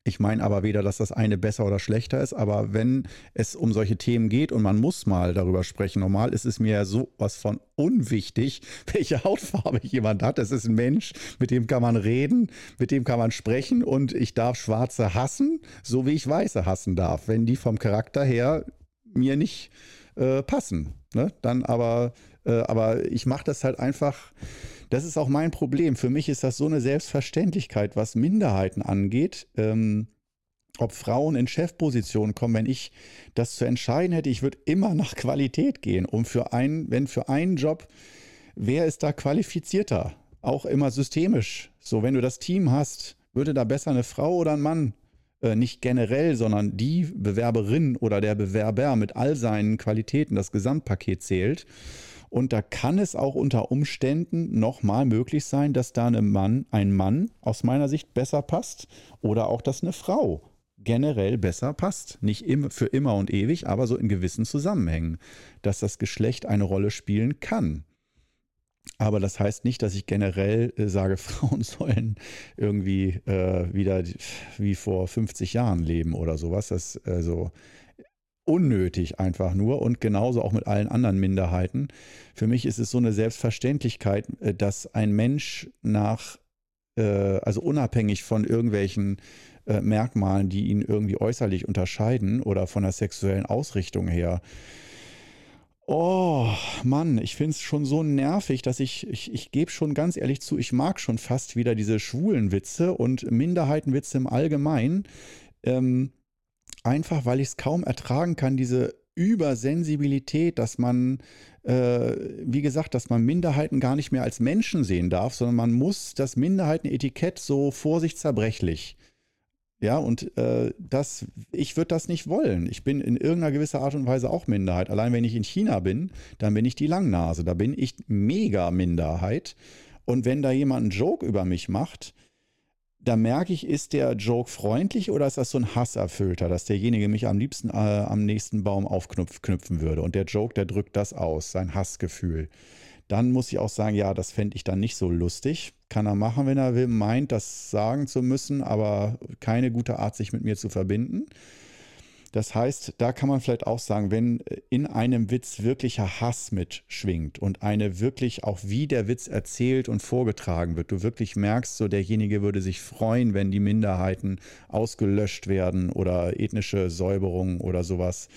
Ich meine aber weder, dass das eine besser oder schlechter ist, aber wenn es um solche Themen geht und man muss mal darüber sprechen, normal ist es mir ja so was von unwichtig, [LAUGHS] welche Hautfarbe jemand hat. Es ist ein Mensch, mit dem kann man reden, mit dem kann man sprechen und ich darf Schwarze hassen, so wie ich Weiße hassen darf, wenn die vom Charakter her mir nicht äh, passen. Ne? Dann aber, äh, aber ich mache das halt einfach das ist auch mein Problem. Für mich ist das so eine Selbstverständlichkeit, was Minderheiten angeht. Ähm, ob Frauen in Chefpositionen kommen, wenn ich das zu entscheiden hätte, ich würde immer nach Qualität gehen. Um für einen, wenn für einen Job, wer ist da qualifizierter? Auch immer systemisch. So, wenn du das Team hast, würde da besser eine Frau oder ein Mann äh, nicht generell, sondern die Bewerberin oder der Bewerber mit all seinen Qualitäten, das Gesamtpaket zählt. Und da kann es auch unter Umständen nochmal möglich sein, dass da eine Mann, ein Mann aus meiner Sicht besser passt oder auch, dass eine Frau generell besser passt. Nicht für immer und ewig, aber so in gewissen Zusammenhängen, dass das Geschlecht eine Rolle spielen kann. Aber das heißt nicht, dass ich generell äh, sage, [LAUGHS] Frauen sollen irgendwie äh, wieder wie vor 50 Jahren leben oder sowas. Das also unnötig einfach nur und genauso auch mit allen anderen Minderheiten. Für mich ist es so eine Selbstverständlichkeit, äh, dass ein Mensch nach, äh, also unabhängig von irgendwelchen äh, Merkmalen, die ihn irgendwie äußerlich unterscheiden oder von der sexuellen Ausrichtung her, Oh, Mann, ich finde es schon so nervig, dass ich, ich, ich gebe schon ganz ehrlich zu, ich mag schon fast wieder diese schwulen Witze und Minderheitenwitze im Allgemeinen. Ähm, einfach weil ich es kaum ertragen kann, diese Übersensibilität, dass man, äh, wie gesagt, dass man Minderheiten gar nicht mehr als Menschen sehen darf, sondern man muss das Minderheitenetikett so vorsichtsverbrechlich. Ja, und äh, das, ich würde das nicht wollen. Ich bin in irgendeiner gewisser Art und Weise auch Minderheit. Allein wenn ich in China bin, dann bin ich die Langnase. Da bin ich mega Minderheit. Und wenn da jemand einen Joke über mich macht, da merke ich, ist der Joke freundlich oder ist das so ein Hasserfüllter, dass derjenige mich am liebsten äh, am nächsten Baum aufknüpfen würde. Und der Joke, der drückt das aus, sein Hassgefühl. Dann muss ich auch sagen, ja, das fände ich dann nicht so lustig. Kann er machen, wenn er will, meint, das sagen zu müssen, aber keine gute Art, sich mit mir zu verbinden. Das heißt, da kann man vielleicht auch sagen, wenn in einem Witz wirklicher Hass mitschwingt und eine wirklich auch wie der Witz erzählt und vorgetragen wird, du wirklich merkst, so derjenige würde sich freuen, wenn die Minderheiten ausgelöscht werden oder ethnische Säuberung oder sowas.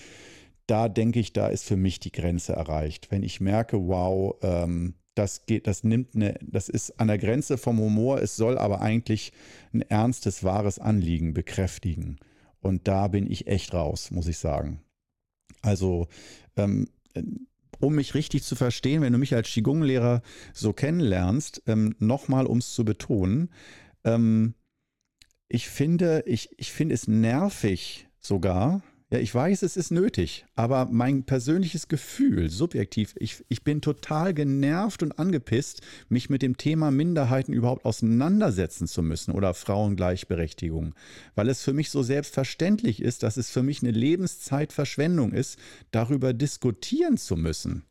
Da denke ich, da ist für mich die Grenze erreicht. Wenn ich merke, wow, ähm, das geht, das nimmt eine, das ist an der Grenze vom Humor, es soll aber eigentlich ein ernstes, wahres Anliegen bekräftigen. Und da bin ich echt raus, muss ich sagen. Also, ähm, um mich richtig zu verstehen, wenn du mich als Qigong-Lehrer so kennenlernst, ähm, nochmal, um es zu betonen, ähm, ich finde, ich, ich finde es nervig sogar, ja, ich weiß, es ist nötig, aber mein persönliches Gefühl, subjektiv, ich, ich bin total genervt und angepisst, mich mit dem Thema Minderheiten überhaupt auseinandersetzen zu müssen oder Frauengleichberechtigung, weil es für mich so selbstverständlich ist, dass es für mich eine Lebenszeitverschwendung ist, darüber diskutieren zu müssen.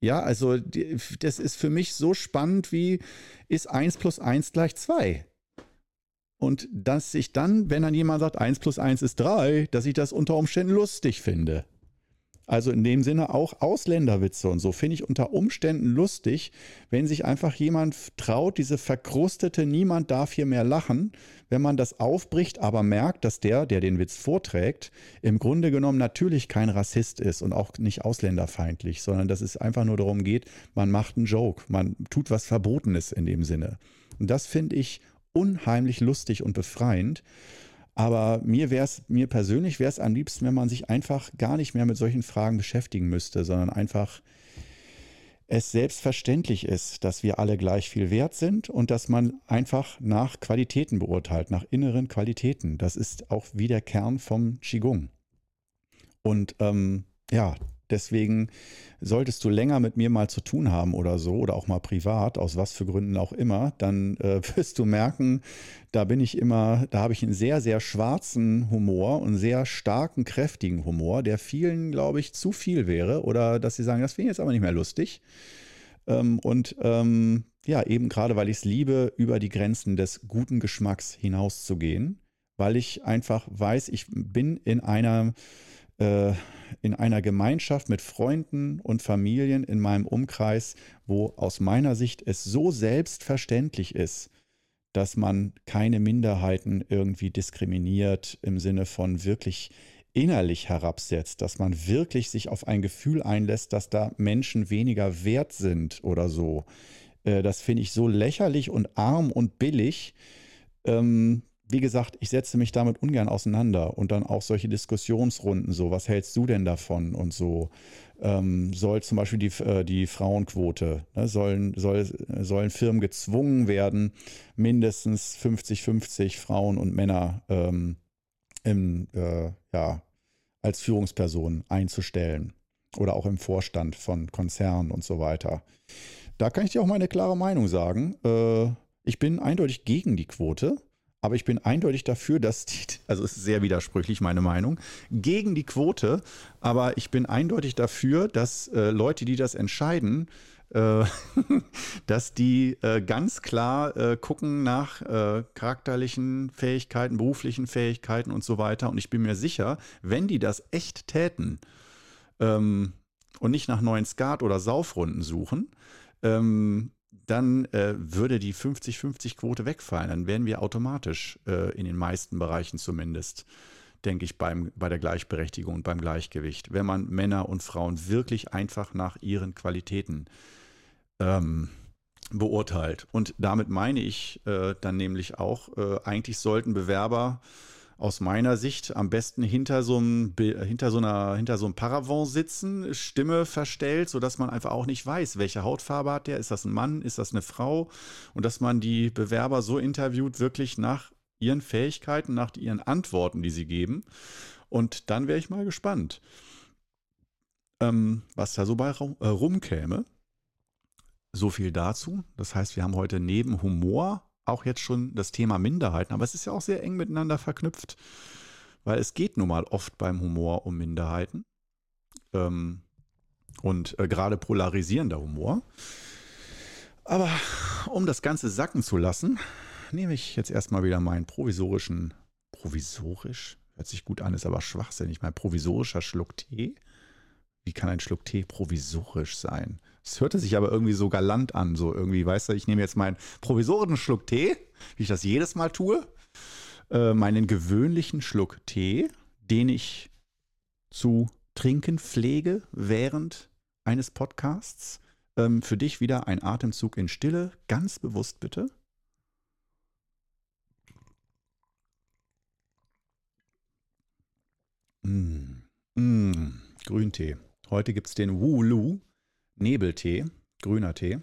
Ja, also das ist für mich so spannend wie ist 1 plus 1 gleich 2 und dass ich dann, wenn dann jemand sagt, 1 plus 1 ist 3, dass ich das unter Umständen lustig finde. Also in dem Sinne auch Ausländerwitze und so finde ich unter Umständen lustig, wenn sich einfach jemand traut, diese verkrustete Niemand darf hier mehr lachen, wenn man das aufbricht, aber merkt, dass der, der den Witz vorträgt, im Grunde genommen natürlich kein Rassist ist und auch nicht ausländerfeindlich, sondern dass es einfach nur darum geht, man macht einen Joke, man tut was Verbotenes in dem Sinne. Und das finde ich unheimlich lustig und befreiend. Aber mir wäre es, mir persönlich wäre es am liebsten, wenn man sich einfach gar nicht mehr mit solchen Fragen beschäftigen müsste, sondern einfach es selbstverständlich ist, dass wir alle gleich viel wert sind und dass man einfach nach Qualitäten beurteilt, nach inneren Qualitäten. Das ist auch wie der Kern vom Qigong. Und ähm, ja, Deswegen solltest du länger mit mir mal zu tun haben oder so oder auch mal privat, aus was für Gründen auch immer, dann äh, [LAUGHS] wirst du merken, da bin ich immer, da habe ich einen sehr, sehr schwarzen Humor und sehr starken, kräftigen Humor, der vielen, glaube ich, zu viel wäre oder dass sie sagen, das finde ich jetzt aber nicht mehr lustig. Ähm, und ähm, ja, eben gerade, weil ich es liebe, über die Grenzen des guten Geschmacks hinauszugehen, weil ich einfach weiß, ich bin in einer äh, in einer Gemeinschaft mit Freunden und Familien in meinem Umkreis, wo aus meiner Sicht es so selbstverständlich ist, dass man keine Minderheiten irgendwie diskriminiert im Sinne von wirklich innerlich herabsetzt, dass man wirklich sich auf ein Gefühl einlässt, dass da Menschen weniger wert sind oder so. Äh, das finde ich so lächerlich und arm und billig. Wie gesagt, ich setze mich damit ungern auseinander und dann auch solche Diskussionsrunden, so, was hältst du denn davon und so. Ähm, soll zum Beispiel die, äh, die Frauenquote, ne, sollen, soll, sollen Firmen gezwungen werden, mindestens 50-50 Frauen und Männer ähm, im, äh, ja, als Führungspersonen einzustellen oder auch im Vorstand von Konzernen und so weiter. Da kann ich dir auch meine klare Meinung sagen. Äh, ich bin eindeutig gegen die Quote. Aber ich bin eindeutig dafür, dass die, also ist sehr widersprüchlich meine Meinung, gegen die Quote. Aber ich bin eindeutig dafür, dass äh, Leute, die das entscheiden, äh, [LAUGHS] dass die äh, ganz klar äh, gucken nach äh, charakterlichen Fähigkeiten, beruflichen Fähigkeiten und so weiter. Und ich bin mir sicher, wenn die das echt täten ähm, und nicht nach neuen Skat- oder Saufrunden suchen, ähm, dann äh, würde die 50-50-Quote wegfallen. Dann wären wir automatisch äh, in den meisten Bereichen zumindest, denke ich, beim, bei der Gleichberechtigung und beim Gleichgewicht. Wenn man Männer und Frauen wirklich einfach nach ihren Qualitäten ähm, beurteilt. Und damit meine ich äh, dann nämlich auch, äh, eigentlich sollten Bewerber aus meiner Sicht am besten hinter so einem, hinter so einer, hinter so einem Paravent sitzen, Stimme verstellt, sodass man einfach auch nicht weiß, welche Hautfarbe hat der, ist das ein Mann, ist das eine Frau und dass man die Bewerber so interviewt, wirklich nach ihren Fähigkeiten, nach ihren Antworten, die sie geben. Und dann wäre ich mal gespannt, ähm, was da so bei äh, rumkäme. So viel dazu. Das heißt, wir haben heute neben Humor auch jetzt schon das Thema Minderheiten, aber es ist ja auch sehr eng miteinander verknüpft, weil es geht nun mal oft beim Humor um Minderheiten ähm, und äh, gerade polarisierender Humor. Aber um das Ganze sacken zu lassen, nehme ich jetzt erstmal wieder meinen provisorischen, provisorisch, hört sich gut an, ist aber schwachsinnig, mein provisorischer Schluck Tee. Wie kann ein Schluck Tee provisorisch sein? Es hörte sich aber irgendwie so galant an, so irgendwie, weißt du, ich nehme jetzt meinen provisorischen Schluck Tee, wie ich das jedes Mal tue, äh, meinen gewöhnlichen Schluck Tee, den ich zu trinken pflege während eines Podcasts. Ähm, für dich wieder ein Atemzug in Stille, ganz bewusst bitte. Mm, mm, Grüntee. Heute gibt es den Wulu Nebeltee, grüner Tee.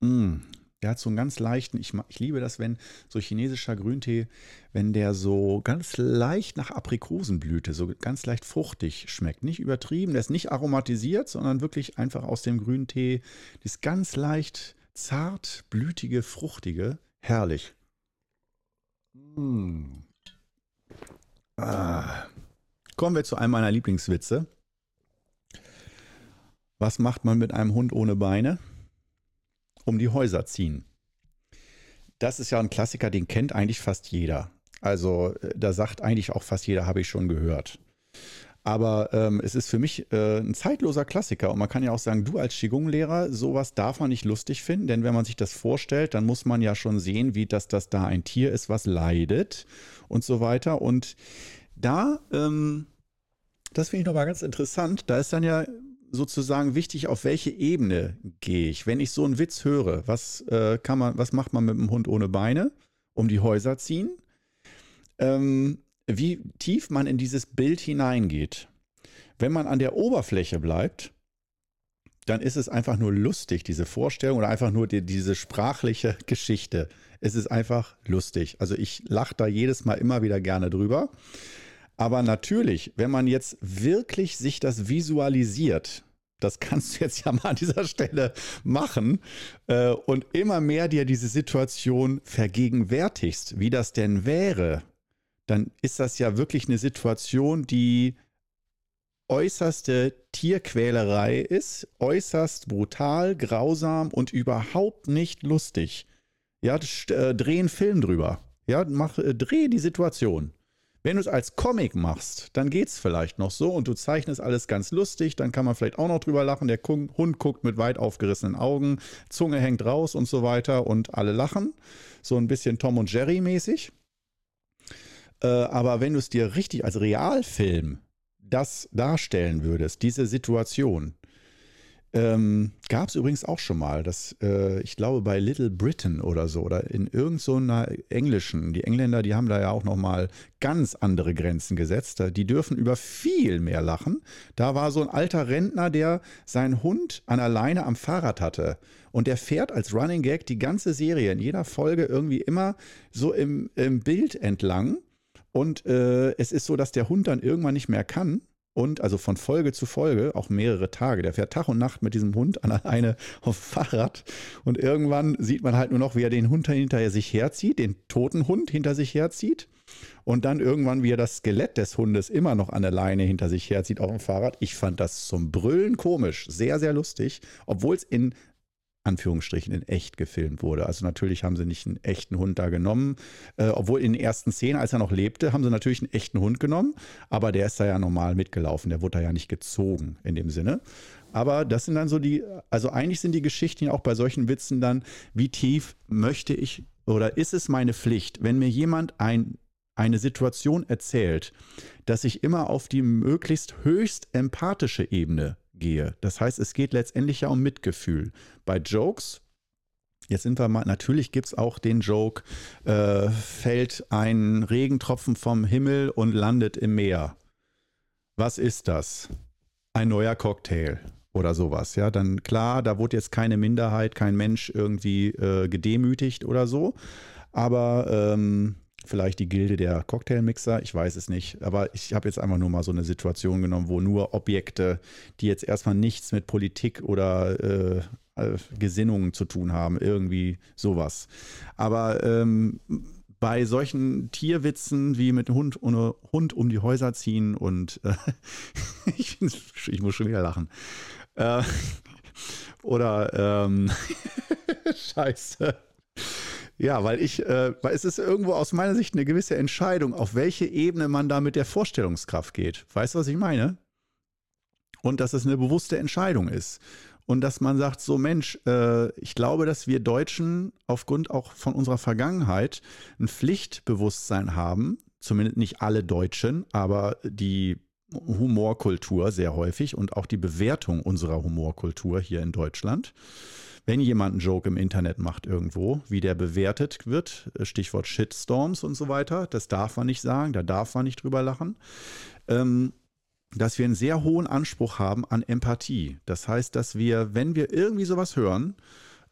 Mm, der hat so einen ganz leichten, ich, ich liebe das, wenn so chinesischer Grüntee, wenn der so ganz leicht nach Aprikosenblüte, so ganz leicht fruchtig schmeckt. Nicht übertrieben, der ist nicht aromatisiert, sondern wirklich einfach aus dem Grüntee. Das ganz leicht zart, blütige, fruchtige, herrlich. Mm. Ah. Kommen wir zu einem meiner Lieblingswitze. Was macht man mit einem Hund ohne Beine? Um die Häuser ziehen. Das ist ja ein Klassiker, den kennt eigentlich fast jeder. Also äh, da sagt eigentlich auch fast jeder, habe ich schon gehört. Aber ähm, es ist für mich äh, ein zeitloser Klassiker. Und man kann ja auch sagen, du als Qigong-Lehrer, sowas darf man nicht lustig finden. Denn wenn man sich das vorstellt, dann muss man ja schon sehen, wie das, das da ein Tier ist, was leidet und so weiter. Und da, ähm, das finde ich nochmal ganz interessant, da ist dann ja sozusagen wichtig, auf welche Ebene gehe ich. Wenn ich so einen Witz höre, was äh, kann man, was macht man mit einem Hund ohne Beine? Um die Häuser ziehen. Ähm, wie tief man in dieses Bild hineingeht. Wenn man an der Oberfläche bleibt, dann ist es einfach nur lustig, diese Vorstellung oder einfach nur die, diese sprachliche [LAUGHS] Geschichte. Es ist einfach lustig. Also ich lache da jedes Mal immer wieder gerne drüber. Aber natürlich, wenn man jetzt wirklich sich das visualisiert, das kannst du jetzt ja mal an dieser Stelle machen äh, und immer mehr dir diese Situation vergegenwärtigst, wie das denn wäre, dann ist das ja wirklich eine Situation, die äußerste Tierquälerei ist, äußerst brutal, grausam und überhaupt nicht lustig. Ja, äh, dreh einen Film drüber. Ja, mach, äh, dreh die Situation. Wenn du es als Comic machst, dann geht es vielleicht noch so und du zeichnest alles ganz lustig, dann kann man vielleicht auch noch drüber lachen. Der Hund guckt mit weit aufgerissenen Augen, Zunge hängt raus und so weiter und alle lachen. So ein bisschen Tom und Jerry mäßig. Äh, aber wenn du es dir richtig als Realfilm das darstellen würdest, diese Situation, ähm, Gab es übrigens auch schon mal, dass äh, ich glaube bei Little Britain oder so oder in irgendeiner so englischen, die Engländer, die haben da ja auch noch mal ganz andere Grenzen gesetzt. Die dürfen über viel mehr lachen. Da war so ein alter Rentner, der seinen Hund an alleine am Fahrrad hatte und der fährt als Running Gag die ganze Serie in jeder Folge irgendwie immer so im, im Bild entlang. Und äh, es ist so, dass der Hund dann irgendwann nicht mehr kann und also von Folge zu Folge, auch mehrere Tage. Der fährt Tag und Nacht mit diesem Hund an [LAUGHS] alleine auf Fahrrad und irgendwann sieht man halt nur noch, wie er den Hund hinter sich herzieht, den toten Hund hinter sich herzieht und dann irgendwann, wie er das Skelett des Hundes immer noch an der Leine hinter sich herzieht auf dem Fahrrad. Ich fand das zum Brüllen komisch, sehr, sehr lustig, obwohl es in Anführungsstrichen in echt gefilmt wurde. Also natürlich haben sie nicht einen echten Hund da genommen, äh, obwohl in den ersten Szenen, als er noch lebte, haben sie natürlich einen echten Hund genommen, aber der ist da ja normal mitgelaufen, der wurde da ja nicht gezogen in dem Sinne. Aber das sind dann so die, also eigentlich sind die Geschichten auch bei solchen Witzen dann, wie tief möchte ich oder ist es meine Pflicht, wenn mir jemand ein, eine Situation erzählt, dass ich immer auf die möglichst höchst empathische Ebene gehe. Das heißt, es geht letztendlich ja um Mitgefühl. Bei Jokes Jetzt sind wir mal, natürlich gibt es auch den Joke, äh, fällt ein Regentropfen vom Himmel und landet im Meer. Was ist das? Ein neuer Cocktail oder sowas. Ja, dann klar, da wurde jetzt keine Minderheit, kein Mensch irgendwie äh, gedemütigt oder so. Aber ähm, vielleicht die Gilde der Cocktailmixer, ich weiß es nicht. Aber ich habe jetzt einfach nur mal so eine Situation genommen, wo nur Objekte, die jetzt erstmal nichts mit Politik oder äh, äh Gesinnungen zu tun haben, irgendwie sowas. Aber ähm, bei solchen Tierwitzen wie mit Hund, Hund um die Häuser ziehen und äh, [LAUGHS] ich, ich, muss schon wieder lachen. Äh, [LAUGHS] oder ähm, [LAUGHS] Scheiße. Ja, weil ich, äh, weil es ist irgendwo aus meiner Sicht eine gewisse Entscheidung, auf welche Ebene man da mit der Vorstellungskraft geht. Weißt du, was ich meine? Und dass es eine bewusste Entscheidung ist. Und dass man sagt, so Mensch, äh, ich glaube, dass wir Deutschen aufgrund auch von unserer Vergangenheit ein Pflichtbewusstsein haben, zumindest nicht alle Deutschen, aber die Humorkultur sehr häufig und auch die Bewertung unserer Humorkultur hier in Deutschland. Wenn jemand einen Joke im Internet macht irgendwo, wie der bewertet wird, Stichwort Shitstorms und so weiter, das darf man nicht sagen, da darf man nicht drüber lachen. Ähm, dass wir einen sehr hohen Anspruch haben an Empathie. Das heißt, dass wir, wenn wir irgendwie sowas hören,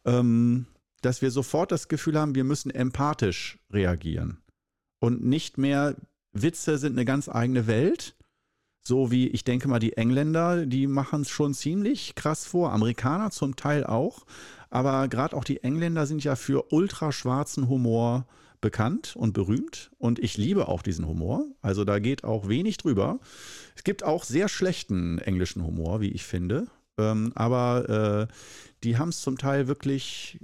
ähm, dass wir sofort das Gefühl haben, wir müssen empathisch reagieren. Und nicht mehr, Witze sind eine ganz eigene Welt, so wie ich denke mal, die Engländer, die machen es schon ziemlich krass vor, Amerikaner zum Teil auch. Aber gerade auch die Engländer sind ja für ultraschwarzen Humor bekannt und berühmt. Und ich liebe auch diesen Humor. Also da geht auch wenig drüber. Es gibt auch sehr schlechten englischen Humor, wie ich finde. Ähm, aber äh, die haben es zum Teil wirklich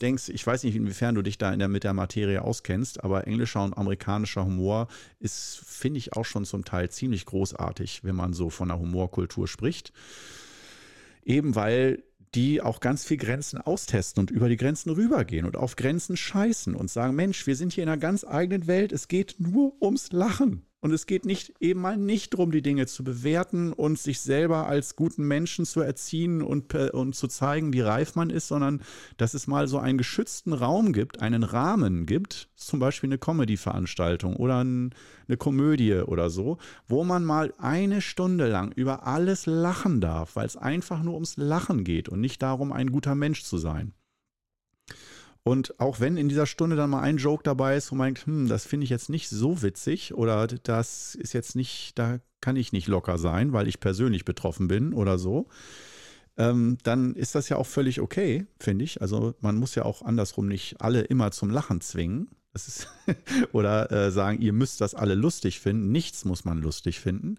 denkst, ich weiß nicht, inwiefern du dich da in der, mit der Materie auskennst, aber englischer und amerikanischer Humor ist, finde ich, auch schon zum Teil ziemlich großartig, wenn man so von der Humorkultur spricht. Eben weil die auch ganz viel Grenzen austesten und über die Grenzen rübergehen und auf Grenzen scheißen und sagen, Mensch, wir sind hier in einer ganz eigenen Welt, es geht nur ums Lachen. Und es geht nicht eben mal nicht darum, die Dinge zu bewerten und sich selber als guten Menschen zu erziehen und, und zu zeigen, wie reif man ist, sondern dass es mal so einen geschützten Raum gibt, einen Rahmen gibt, zum Beispiel eine Comedy-Veranstaltung oder ein, eine Komödie oder so, wo man mal eine Stunde lang über alles lachen darf, weil es einfach nur ums Lachen geht und nicht darum, ein guter Mensch zu sein. Und auch wenn in dieser Stunde dann mal ein Joke dabei ist, wo man denkt, hm, das finde ich jetzt nicht so witzig oder das ist jetzt nicht, da kann ich nicht locker sein, weil ich persönlich betroffen bin oder so, ähm, dann ist das ja auch völlig okay, finde ich. Also man muss ja auch andersrum nicht alle immer zum Lachen zwingen. Ist [LAUGHS] oder äh, sagen, ihr müsst das alle lustig finden. Nichts muss man lustig finden.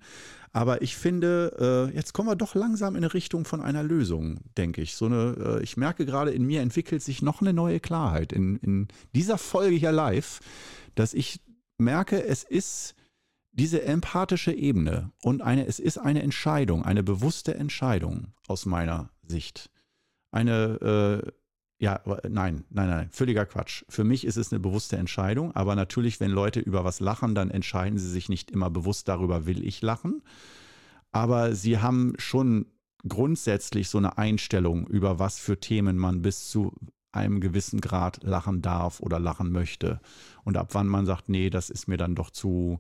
Aber ich finde, äh, jetzt kommen wir doch langsam in eine Richtung von einer Lösung, denke ich. So eine, äh, ich merke gerade, in mir entwickelt sich noch eine neue Klarheit. In, in dieser Folge hier live, dass ich merke, es ist diese empathische Ebene und eine, es ist eine Entscheidung, eine bewusste Entscheidung aus meiner Sicht. Eine, äh, ja, nein, nein, nein, völliger Quatsch. Für mich ist es eine bewusste Entscheidung, aber natürlich, wenn Leute über was lachen, dann entscheiden sie sich nicht immer bewusst darüber, will ich lachen. Aber sie haben schon grundsätzlich so eine Einstellung, über was für Themen man bis zu einem gewissen Grad lachen darf oder lachen möchte. Und ab wann man sagt, nee, das ist mir dann doch zu,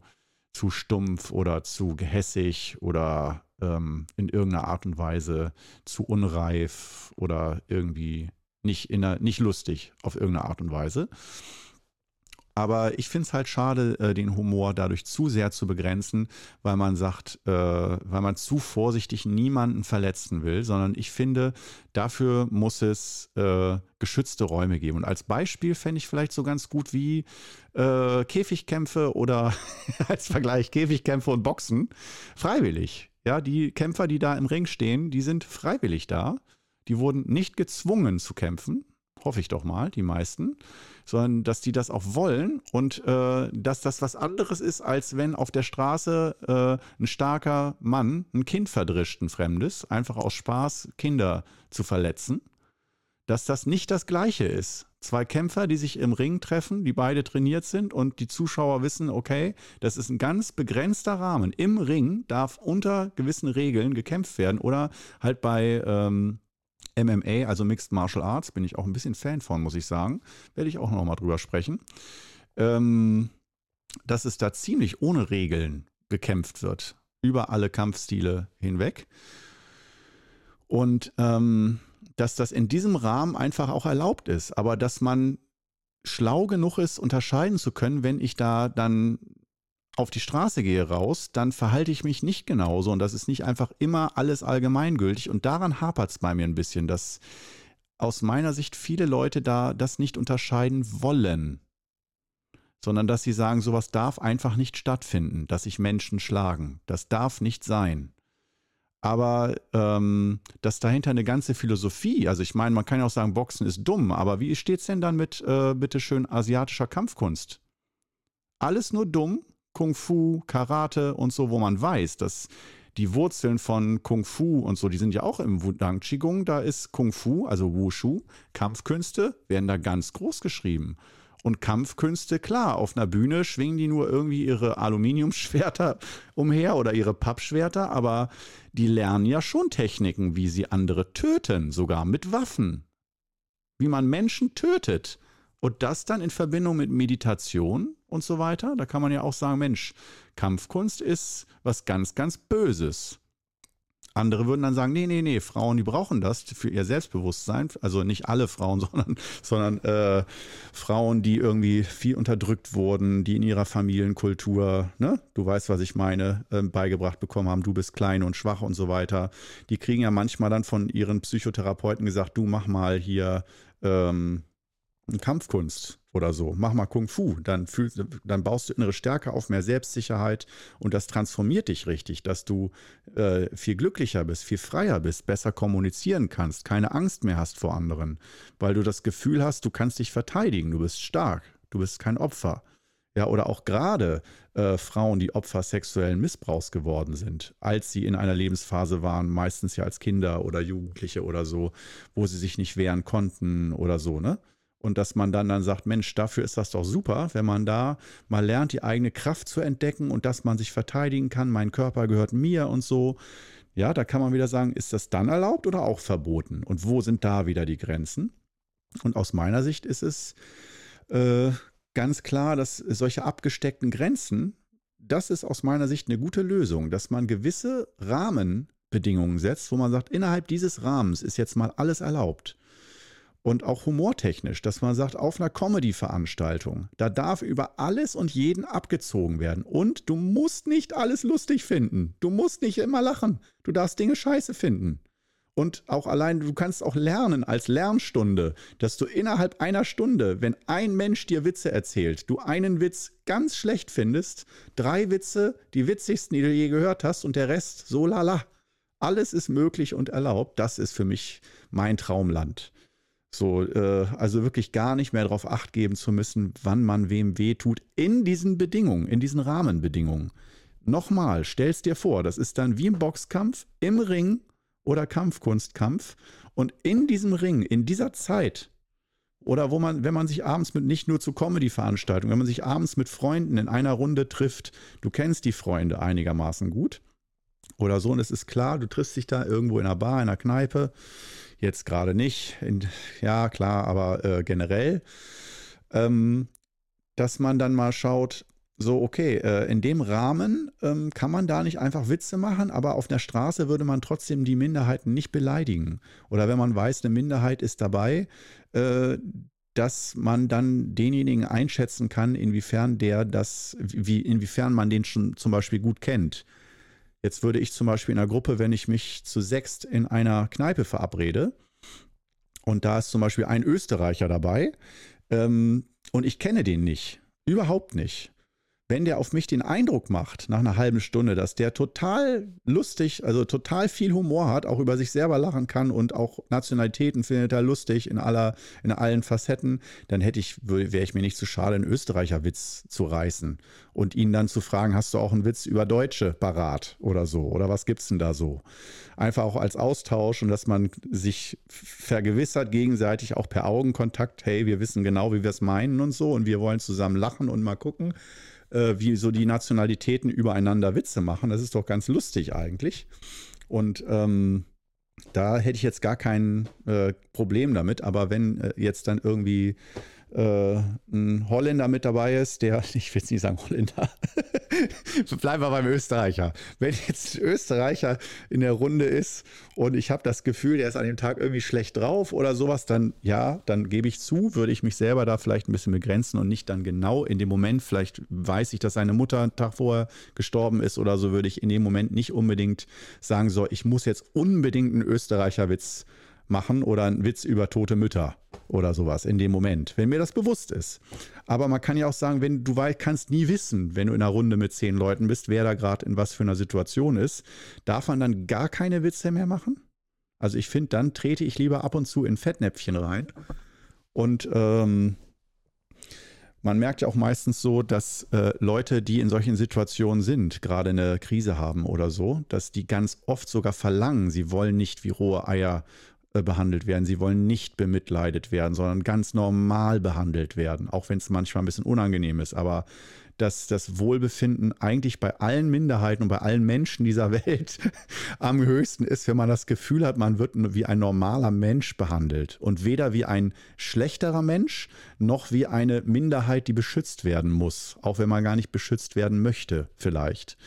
zu stumpf oder zu gehässig oder ähm, in irgendeiner Art und Weise zu unreif oder irgendwie nicht, in einer, nicht lustig auf irgendeine Art und Weise. Aber ich finde es halt schade, äh, den Humor dadurch zu sehr zu begrenzen, weil man sagt, äh, weil man zu vorsichtig niemanden verletzen will, sondern ich finde, dafür muss es äh, geschützte Räume geben. Und als Beispiel fände ich vielleicht so ganz gut wie Käfigkämpfe oder [LAUGHS] als Vergleich Käfigkämpfe und Boxen freiwillig. Ja, die Kämpfer, die da im Ring stehen, die sind freiwillig da. Die wurden nicht gezwungen zu kämpfen, hoffe ich doch mal, die meisten, sondern dass die das auch wollen und äh, dass das was anderes ist, als wenn auf der Straße äh, ein starker Mann ein Kind verdrischt, ein Fremdes, einfach aus Spaß Kinder zu verletzen. Dass das nicht das Gleiche ist. Zwei Kämpfer, die sich im Ring treffen, die beide trainiert sind und die Zuschauer wissen, okay, das ist ein ganz begrenzter Rahmen. Im Ring darf unter gewissen Regeln gekämpft werden oder halt bei ähm, MMA, also Mixed Martial Arts, bin ich auch ein bisschen Fan von, muss ich sagen. Werde ich auch nochmal drüber sprechen. Ähm, dass es da ziemlich ohne Regeln gekämpft wird. Über alle Kampfstile hinweg. Und ähm, dass das in diesem Rahmen einfach auch erlaubt ist. Aber dass man schlau genug ist, unterscheiden zu können, wenn ich da dann auf die Straße gehe raus, dann verhalte ich mich nicht genauso und das ist nicht einfach immer alles allgemeingültig und daran hapert es bei mir ein bisschen, dass aus meiner Sicht viele Leute da das nicht unterscheiden wollen, sondern dass sie sagen, sowas darf einfach nicht stattfinden, dass sich Menschen schlagen, das darf nicht sein. Aber ähm, dass dahinter eine ganze Philosophie, also ich meine, man kann ja auch sagen, Boxen ist dumm, aber wie steht es denn dann mit, äh, bitteschön, asiatischer Kampfkunst? Alles nur dumm, Kung Fu, Karate und so, wo man weiß, dass die Wurzeln von Kung Fu und so, die sind ja auch im Wudang Qigong, da ist Kung Fu, also Wushu, Kampfkünste, werden da ganz groß geschrieben. Und Kampfkünste, klar, auf einer Bühne schwingen die nur irgendwie ihre Aluminiumschwerter [LAUGHS] umher oder ihre Pappschwerter, aber die lernen ja schon Techniken, wie sie andere töten, sogar mit Waffen. Wie man Menschen tötet. Und das dann in Verbindung mit Meditation und so weiter. Da kann man ja auch sagen, Mensch, Kampfkunst ist was ganz, ganz Böses. Andere würden dann sagen, nee, nee, nee, Frauen, die brauchen das für ihr Selbstbewusstsein. Also nicht alle Frauen, [LAUGHS] sondern, sondern äh, Frauen, die irgendwie viel unterdrückt wurden, die in ihrer Familienkultur, ne, du weißt, was ich meine, äh, beigebracht bekommen haben, du bist klein und schwach und so weiter. Die kriegen ja manchmal dann von ihren Psychotherapeuten gesagt, du mach mal hier ähm, Kampfkunst oder so. Mach mal Kung Fu, dann, fühlst, dann baust du innere Stärke auf, mehr Selbstsicherheit und das transformiert dich richtig, dass du äh, viel glücklicher bist, viel freier bist, besser kommunizieren kannst, keine Angst mehr hast vor anderen, weil du das Gefühl hast, du kannst dich verteidigen, du bist stark, du bist kein Opfer. Ja, oder auch gerade äh, Frauen, die Opfer sexuellen Missbrauchs geworden sind, als sie in einer Lebensphase waren, meistens ja als Kinder oder Jugendliche oder so, wo sie sich nicht wehren konnten oder so, ne? Und dass man dann dann sagt, Mensch, dafür ist das doch super, wenn man da mal lernt, die eigene Kraft zu entdecken und dass man sich verteidigen kann, mein Körper gehört mir und so. Ja, da kann man wieder sagen, ist das dann erlaubt oder auch verboten? Und wo sind da wieder die Grenzen? Und aus meiner Sicht ist es äh, ganz klar, dass solche abgesteckten Grenzen, das ist aus meiner Sicht eine gute Lösung, dass man gewisse Rahmenbedingungen setzt, wo man sagt, innerhalb dieses Rahmens ist jetzt mal alles erlaubt und auch humortechnisch, dass man sagt, auf einer Comedy-Veranstaltung, da darf über alles und jeden abgezogen werden. Und du musst nicht alles lustig finden. Du musst nicht immer lachen. Du darfst Dinge scheiße finden. Und auch allein, du kannst auch lernen als Lernstunde, dass du innerhalb einer Stunde, wenn ein Mensch dir Witze erzählt, du einen Witz ganz schlecht findest, drei Witze, die witzigsten, die du je gehört hast, und der Rest so lala. Alles ist möglich und erlaubt. Das ist für mich mein Traumland. So, äh, also wirklich gar nicht mehr darauf acht geben zu müssen, wann man wem weh tut, in diesen Bedingungen, in diesen Rahmenbedingungen. Nochmal, stell's dir vor, das ist dann wie im Boxkampf, im Ring oder Kampfkunstkampf. Und in diesem Ring, in dieser Zeit, oder wo man, wenn man sich abends mit nicht nur zu Comedy-Veranstaltungen, wenn man sich abends mit Freunden in einer Runde trifft, du kennst die Freunde einigermaßen gut oder so, und es ist klar, du triffst dich da irgendwo in einer Bar, in einer Kneipe, Jetzt gerade nicht. In, ja, klar, aber äh, generell. Ähm, dass man dann mal schaut, so, okay, äh, in dem Rahmen ähm, kann man da nicht einfach Witze machen, aber auf der Straße würde man trotzdem die Minderheiten nicht beleidigen. Oder wenn man weiß, eine Minderheit ist dabei, äh, dass man dann denjenigen einschätzen kann, inwiefern der das, wie, inwiefern man den schon zum Beispiel gut kennt. Jetzt würde ich zum Beispiel in einer Gruppe, wenn ich mich zu sechst in einer Kneipe verabrede, und da ist zum Beispiel ein Österreicher dabei, ähm, und ich kenne den nicht, überhaupt nicht wenn der auf mich den Eindruck macht, nach einer halben Stunde, dass der total lustig, also total viel Humor hat, auch über sich selber lachen kann und auch Nationalitäten findet er lustig in aller, in allen Facetten, dann hätte ich, wäre ich mir nicht zu schade, einen Österreicher Witz zu reißen und ihn dann zu fragen, hast du auch einen Witz über Deutsche parat oder so? Oder was gibt's denn da so? Einfach auch als Austausch und dass man sich vergewissert gegenseitig auch per Augenkontakt, hey, wir wissen genau, wie wir es meinen und so und wir wollen zusammen lachen und mal gucken äh, wie so die Nationalitäten übereinander Witze machen. Das ist doch ganz lustig eigentlich. Und ähm, da hätte ich jetzt gar kein äh, Problem damit. Aber wenn äh, jetzt dann irgendwie äh, ein Holländer mit dabei ist, der, [LAUGHS] ich will jetzt nicht sagen Holländer, [LAUGHS] bleiben wir beim Österreicher. Wenn jetzt ein Österreicher in der Runde ist und ich habe das Gefühl, der ist an dem Tag irgendwie schlecht drauf oder sowas, dann ja, dann gebe ich zu, würde ich mich selber da vielleicht ein bisschen begrenzen und nicht dann genau in dem Moment, vielleicht weiß ich, dass seine Mutter einen Tag vorher gestorben ist oder so, würde ich in dem Moment nicht unbedingt sagen, so, ich muss jetzt unbedingt einen Österreicher-Witz machen oder einen Witz über tote Mütter oder sowas in dem Moment, wenn mir das bewusst ist. Aber man kann ja auch sagen, wenn du weißt, kannst nie wissen, wenn du in einer Runde mit zehn Leuten bist, wer da gerade in was für einer Situation ist, darf man dann gar keine Witze mehr machen? Also ich finde, dann trete ich lieber ab und zu in Fettnäpfchen rein. Und ähm, man merkt ja auch meistens so, dass äh, Leute, die in solchen Situationen sind, gerade eine Krise haben oder so, dass die ganz oft sogar verlangen, sie wollen nicht wie rohe Eier behandelt werden. Sie wollen nicht bemitleidet werden, sondern ganz normal behandelt werden, auch wenn es manchmal ein bisschen unangenehm ist. Aber dass das Wohlbefinden eigentlich bei allen Minderheiten und bei allen Menschen dieser [LAUGHS] Welt am höchsten ist, wenn man das Gefühl hat, man wird wie ein normaler Mensch behandelt und weder wie ein schlechterer Mensch noch wie eine Minderheit, die beschützt werden muss, auch wenn man gar nicht beschützt werden möchte vielleicht.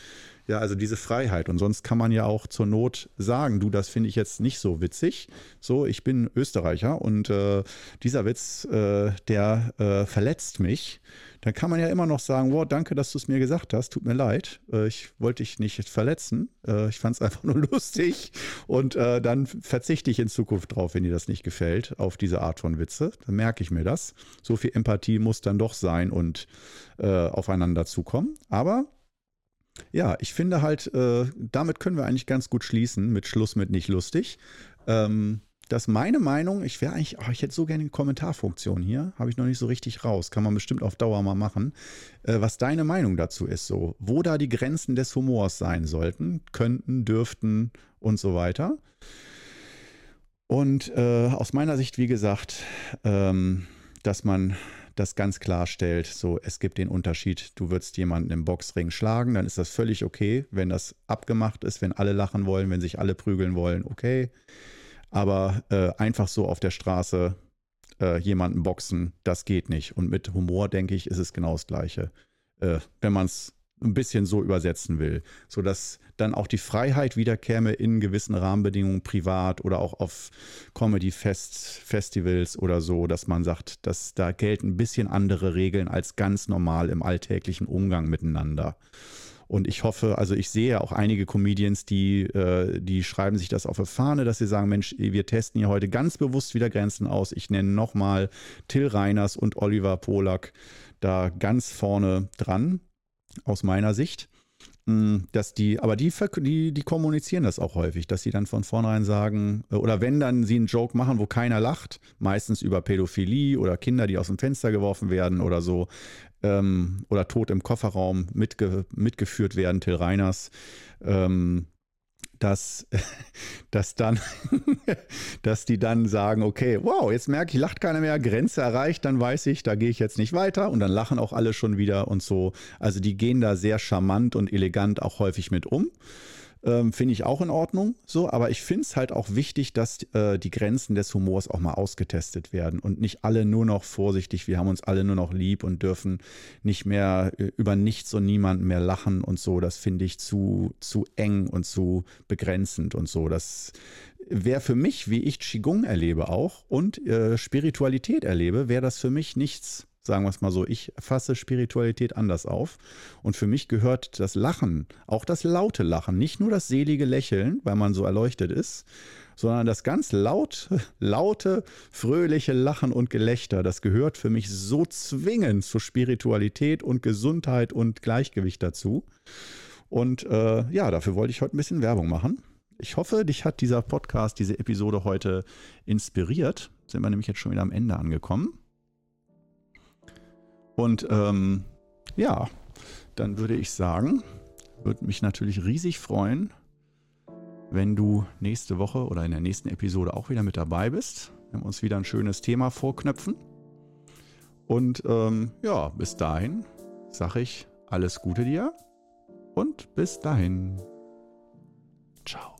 Ja, also diese Freiheit. Und sonst kann man ja auch zur Not sagen, du, das finde ich jetzt nicht so witzig. So, ich bin Österreicher und äh, dieser Witz, äh, der äh, verletzt mich. Dann kann man ja immer noch sagen, wow, danke, dass du es mir gesagt hast. Tut mir leid. Äh, ich wollte dich nicht verletzen. Äh, ich fand es [LAUGHS] einfach nur lustig. Und äh, dann verzichte ich in Zukunft drauf, wenn dir das nicht gefällt, auf diese Art von Witze. Dann merke ich mir das. So viel Empathie muss dann doch sein und aufeinander zukommen. Aber ja, ich finde halt, äh, damit können wir eigentlich ganz gut schließen, mit Schluss mit nicht lustig. Ähm, dass meine Meinung, ich wäre eigentlich, oh, ich hätte so gerne eine Kommentarfunktion hier, habe ich noch nicht so richtig raus, kann man bestimmt auf Dauer mal machen, äh, was deine Meinung dazu ist, so, wo da die Grenzen des Humors sein sollten, könnten, dürften und so weiter. Und äh, aus meiner Sicht, wie gesagt, ähm, dass man das ganz klar stellt, so es gibt den Unterschied, du würdest jemanden im Boxring schlagen, dann ist das völlig okay, wenn das abgemacht ist, wenn alle lachen wollen, wenn sich alle prügeln wollen, okay. Aber äh, einfach so auf der Straße äh, jemanden boxen, das geht nicht. Und mit Humor, denke ich, ist es genau das Gleiche. Äh, wenn man es ein bisschen so übersetzen will, sodass dann auch die Freiheit wiederkäme in gewissen Rahmenbedingungen privat oder auch auf Comedy-Festivals oder so, dass man sagt, dass da gelten ein bisschen andere Regeln als ganz normal im alltäglichen Umgang miteinander. Und ich hoffe, also ich sehe auch einige Comedians, die, äh, die schreiben sich das auf eine Fahne, dass sie sagen, Mensch, wir testen hier heute ganz bewusst wieder Grenzen aus. Ich nenne nochmal Till Reiners und Oliver Polak da ganz vorne dran aus meiner Sicht. Mm, dass die, aber die, die, die kommunizieren das auch häufig, dass sie dann von vornherein sagen, äh, oder wenn dann sie einen Joke machen, wo keiner lacht, meistens über Pädophilie oder Kinder, die aus dem Fenster geworfen werden oder so, ähm, oder tot im Kofferraum mitge mitgeführt werden, Till Reiners, ähm, dass, [LAUGHS] dass dann, [LAUGHS] dass die dann sagen, okay, wow, jetzt merke ich, lacht keiner mehr, Grenze erreicht, dann weiß ich, da gehe ich jetzt nicht weiter und dann lachen auch alle schon wieder und so. Also die gehen da sehr charmant und elegant auch häufig mit um. Ähm, finde ich auch in Ordnung. So, aber ich finde es halt auch wichtig, dass äh, die Grenzen des Humors auch mal ausgetestet werden und nicht alle nur noch vorsichtig, wir haben uns alle nur noch lieb und dürfen nicht mehr äh, über nichts und niemanden mehr lachen und so. Das finde ich zu, zu eng und zu begrenzend und so. Das wäre für mich, wie ich Qigong erlebe auch und äh, Spiritualität erlebe, wäre das für mich nichts sagen wir es mal so, ich fasse Spiritualität anders auf. Und für mich gehört das Lachen, auch das laute Lachen, nicht nur das selige Lächeln, weil man so erleuchtet ist, sondern das ganz laut, laute, fröhliche Lachen und Gelächter, das gehört für mich so zwingend zur Spiritualität und Gesundheit und Gleichgewicht dazu. Und äh, ja, dafür wollte ich heute ein bisschen Werbung machen. Ich hoffe, dich hat dieser Podcast, diese Episode heute inspiriert. Sind wir nämlich jetzt schon wieder am Ende angekommen. Und ähm, ja, dann würde ich sagen, würde mich natürlich riesig freuen, wenn du nächste Woche oder in der nächsten Episode auch wieder mit dabei bist. Wir haben uns wieder ein schönes Thema vorknöpfen. Und ähm, ja, bis dahin sage ich alles Gute dir und bis dahin. Ciao.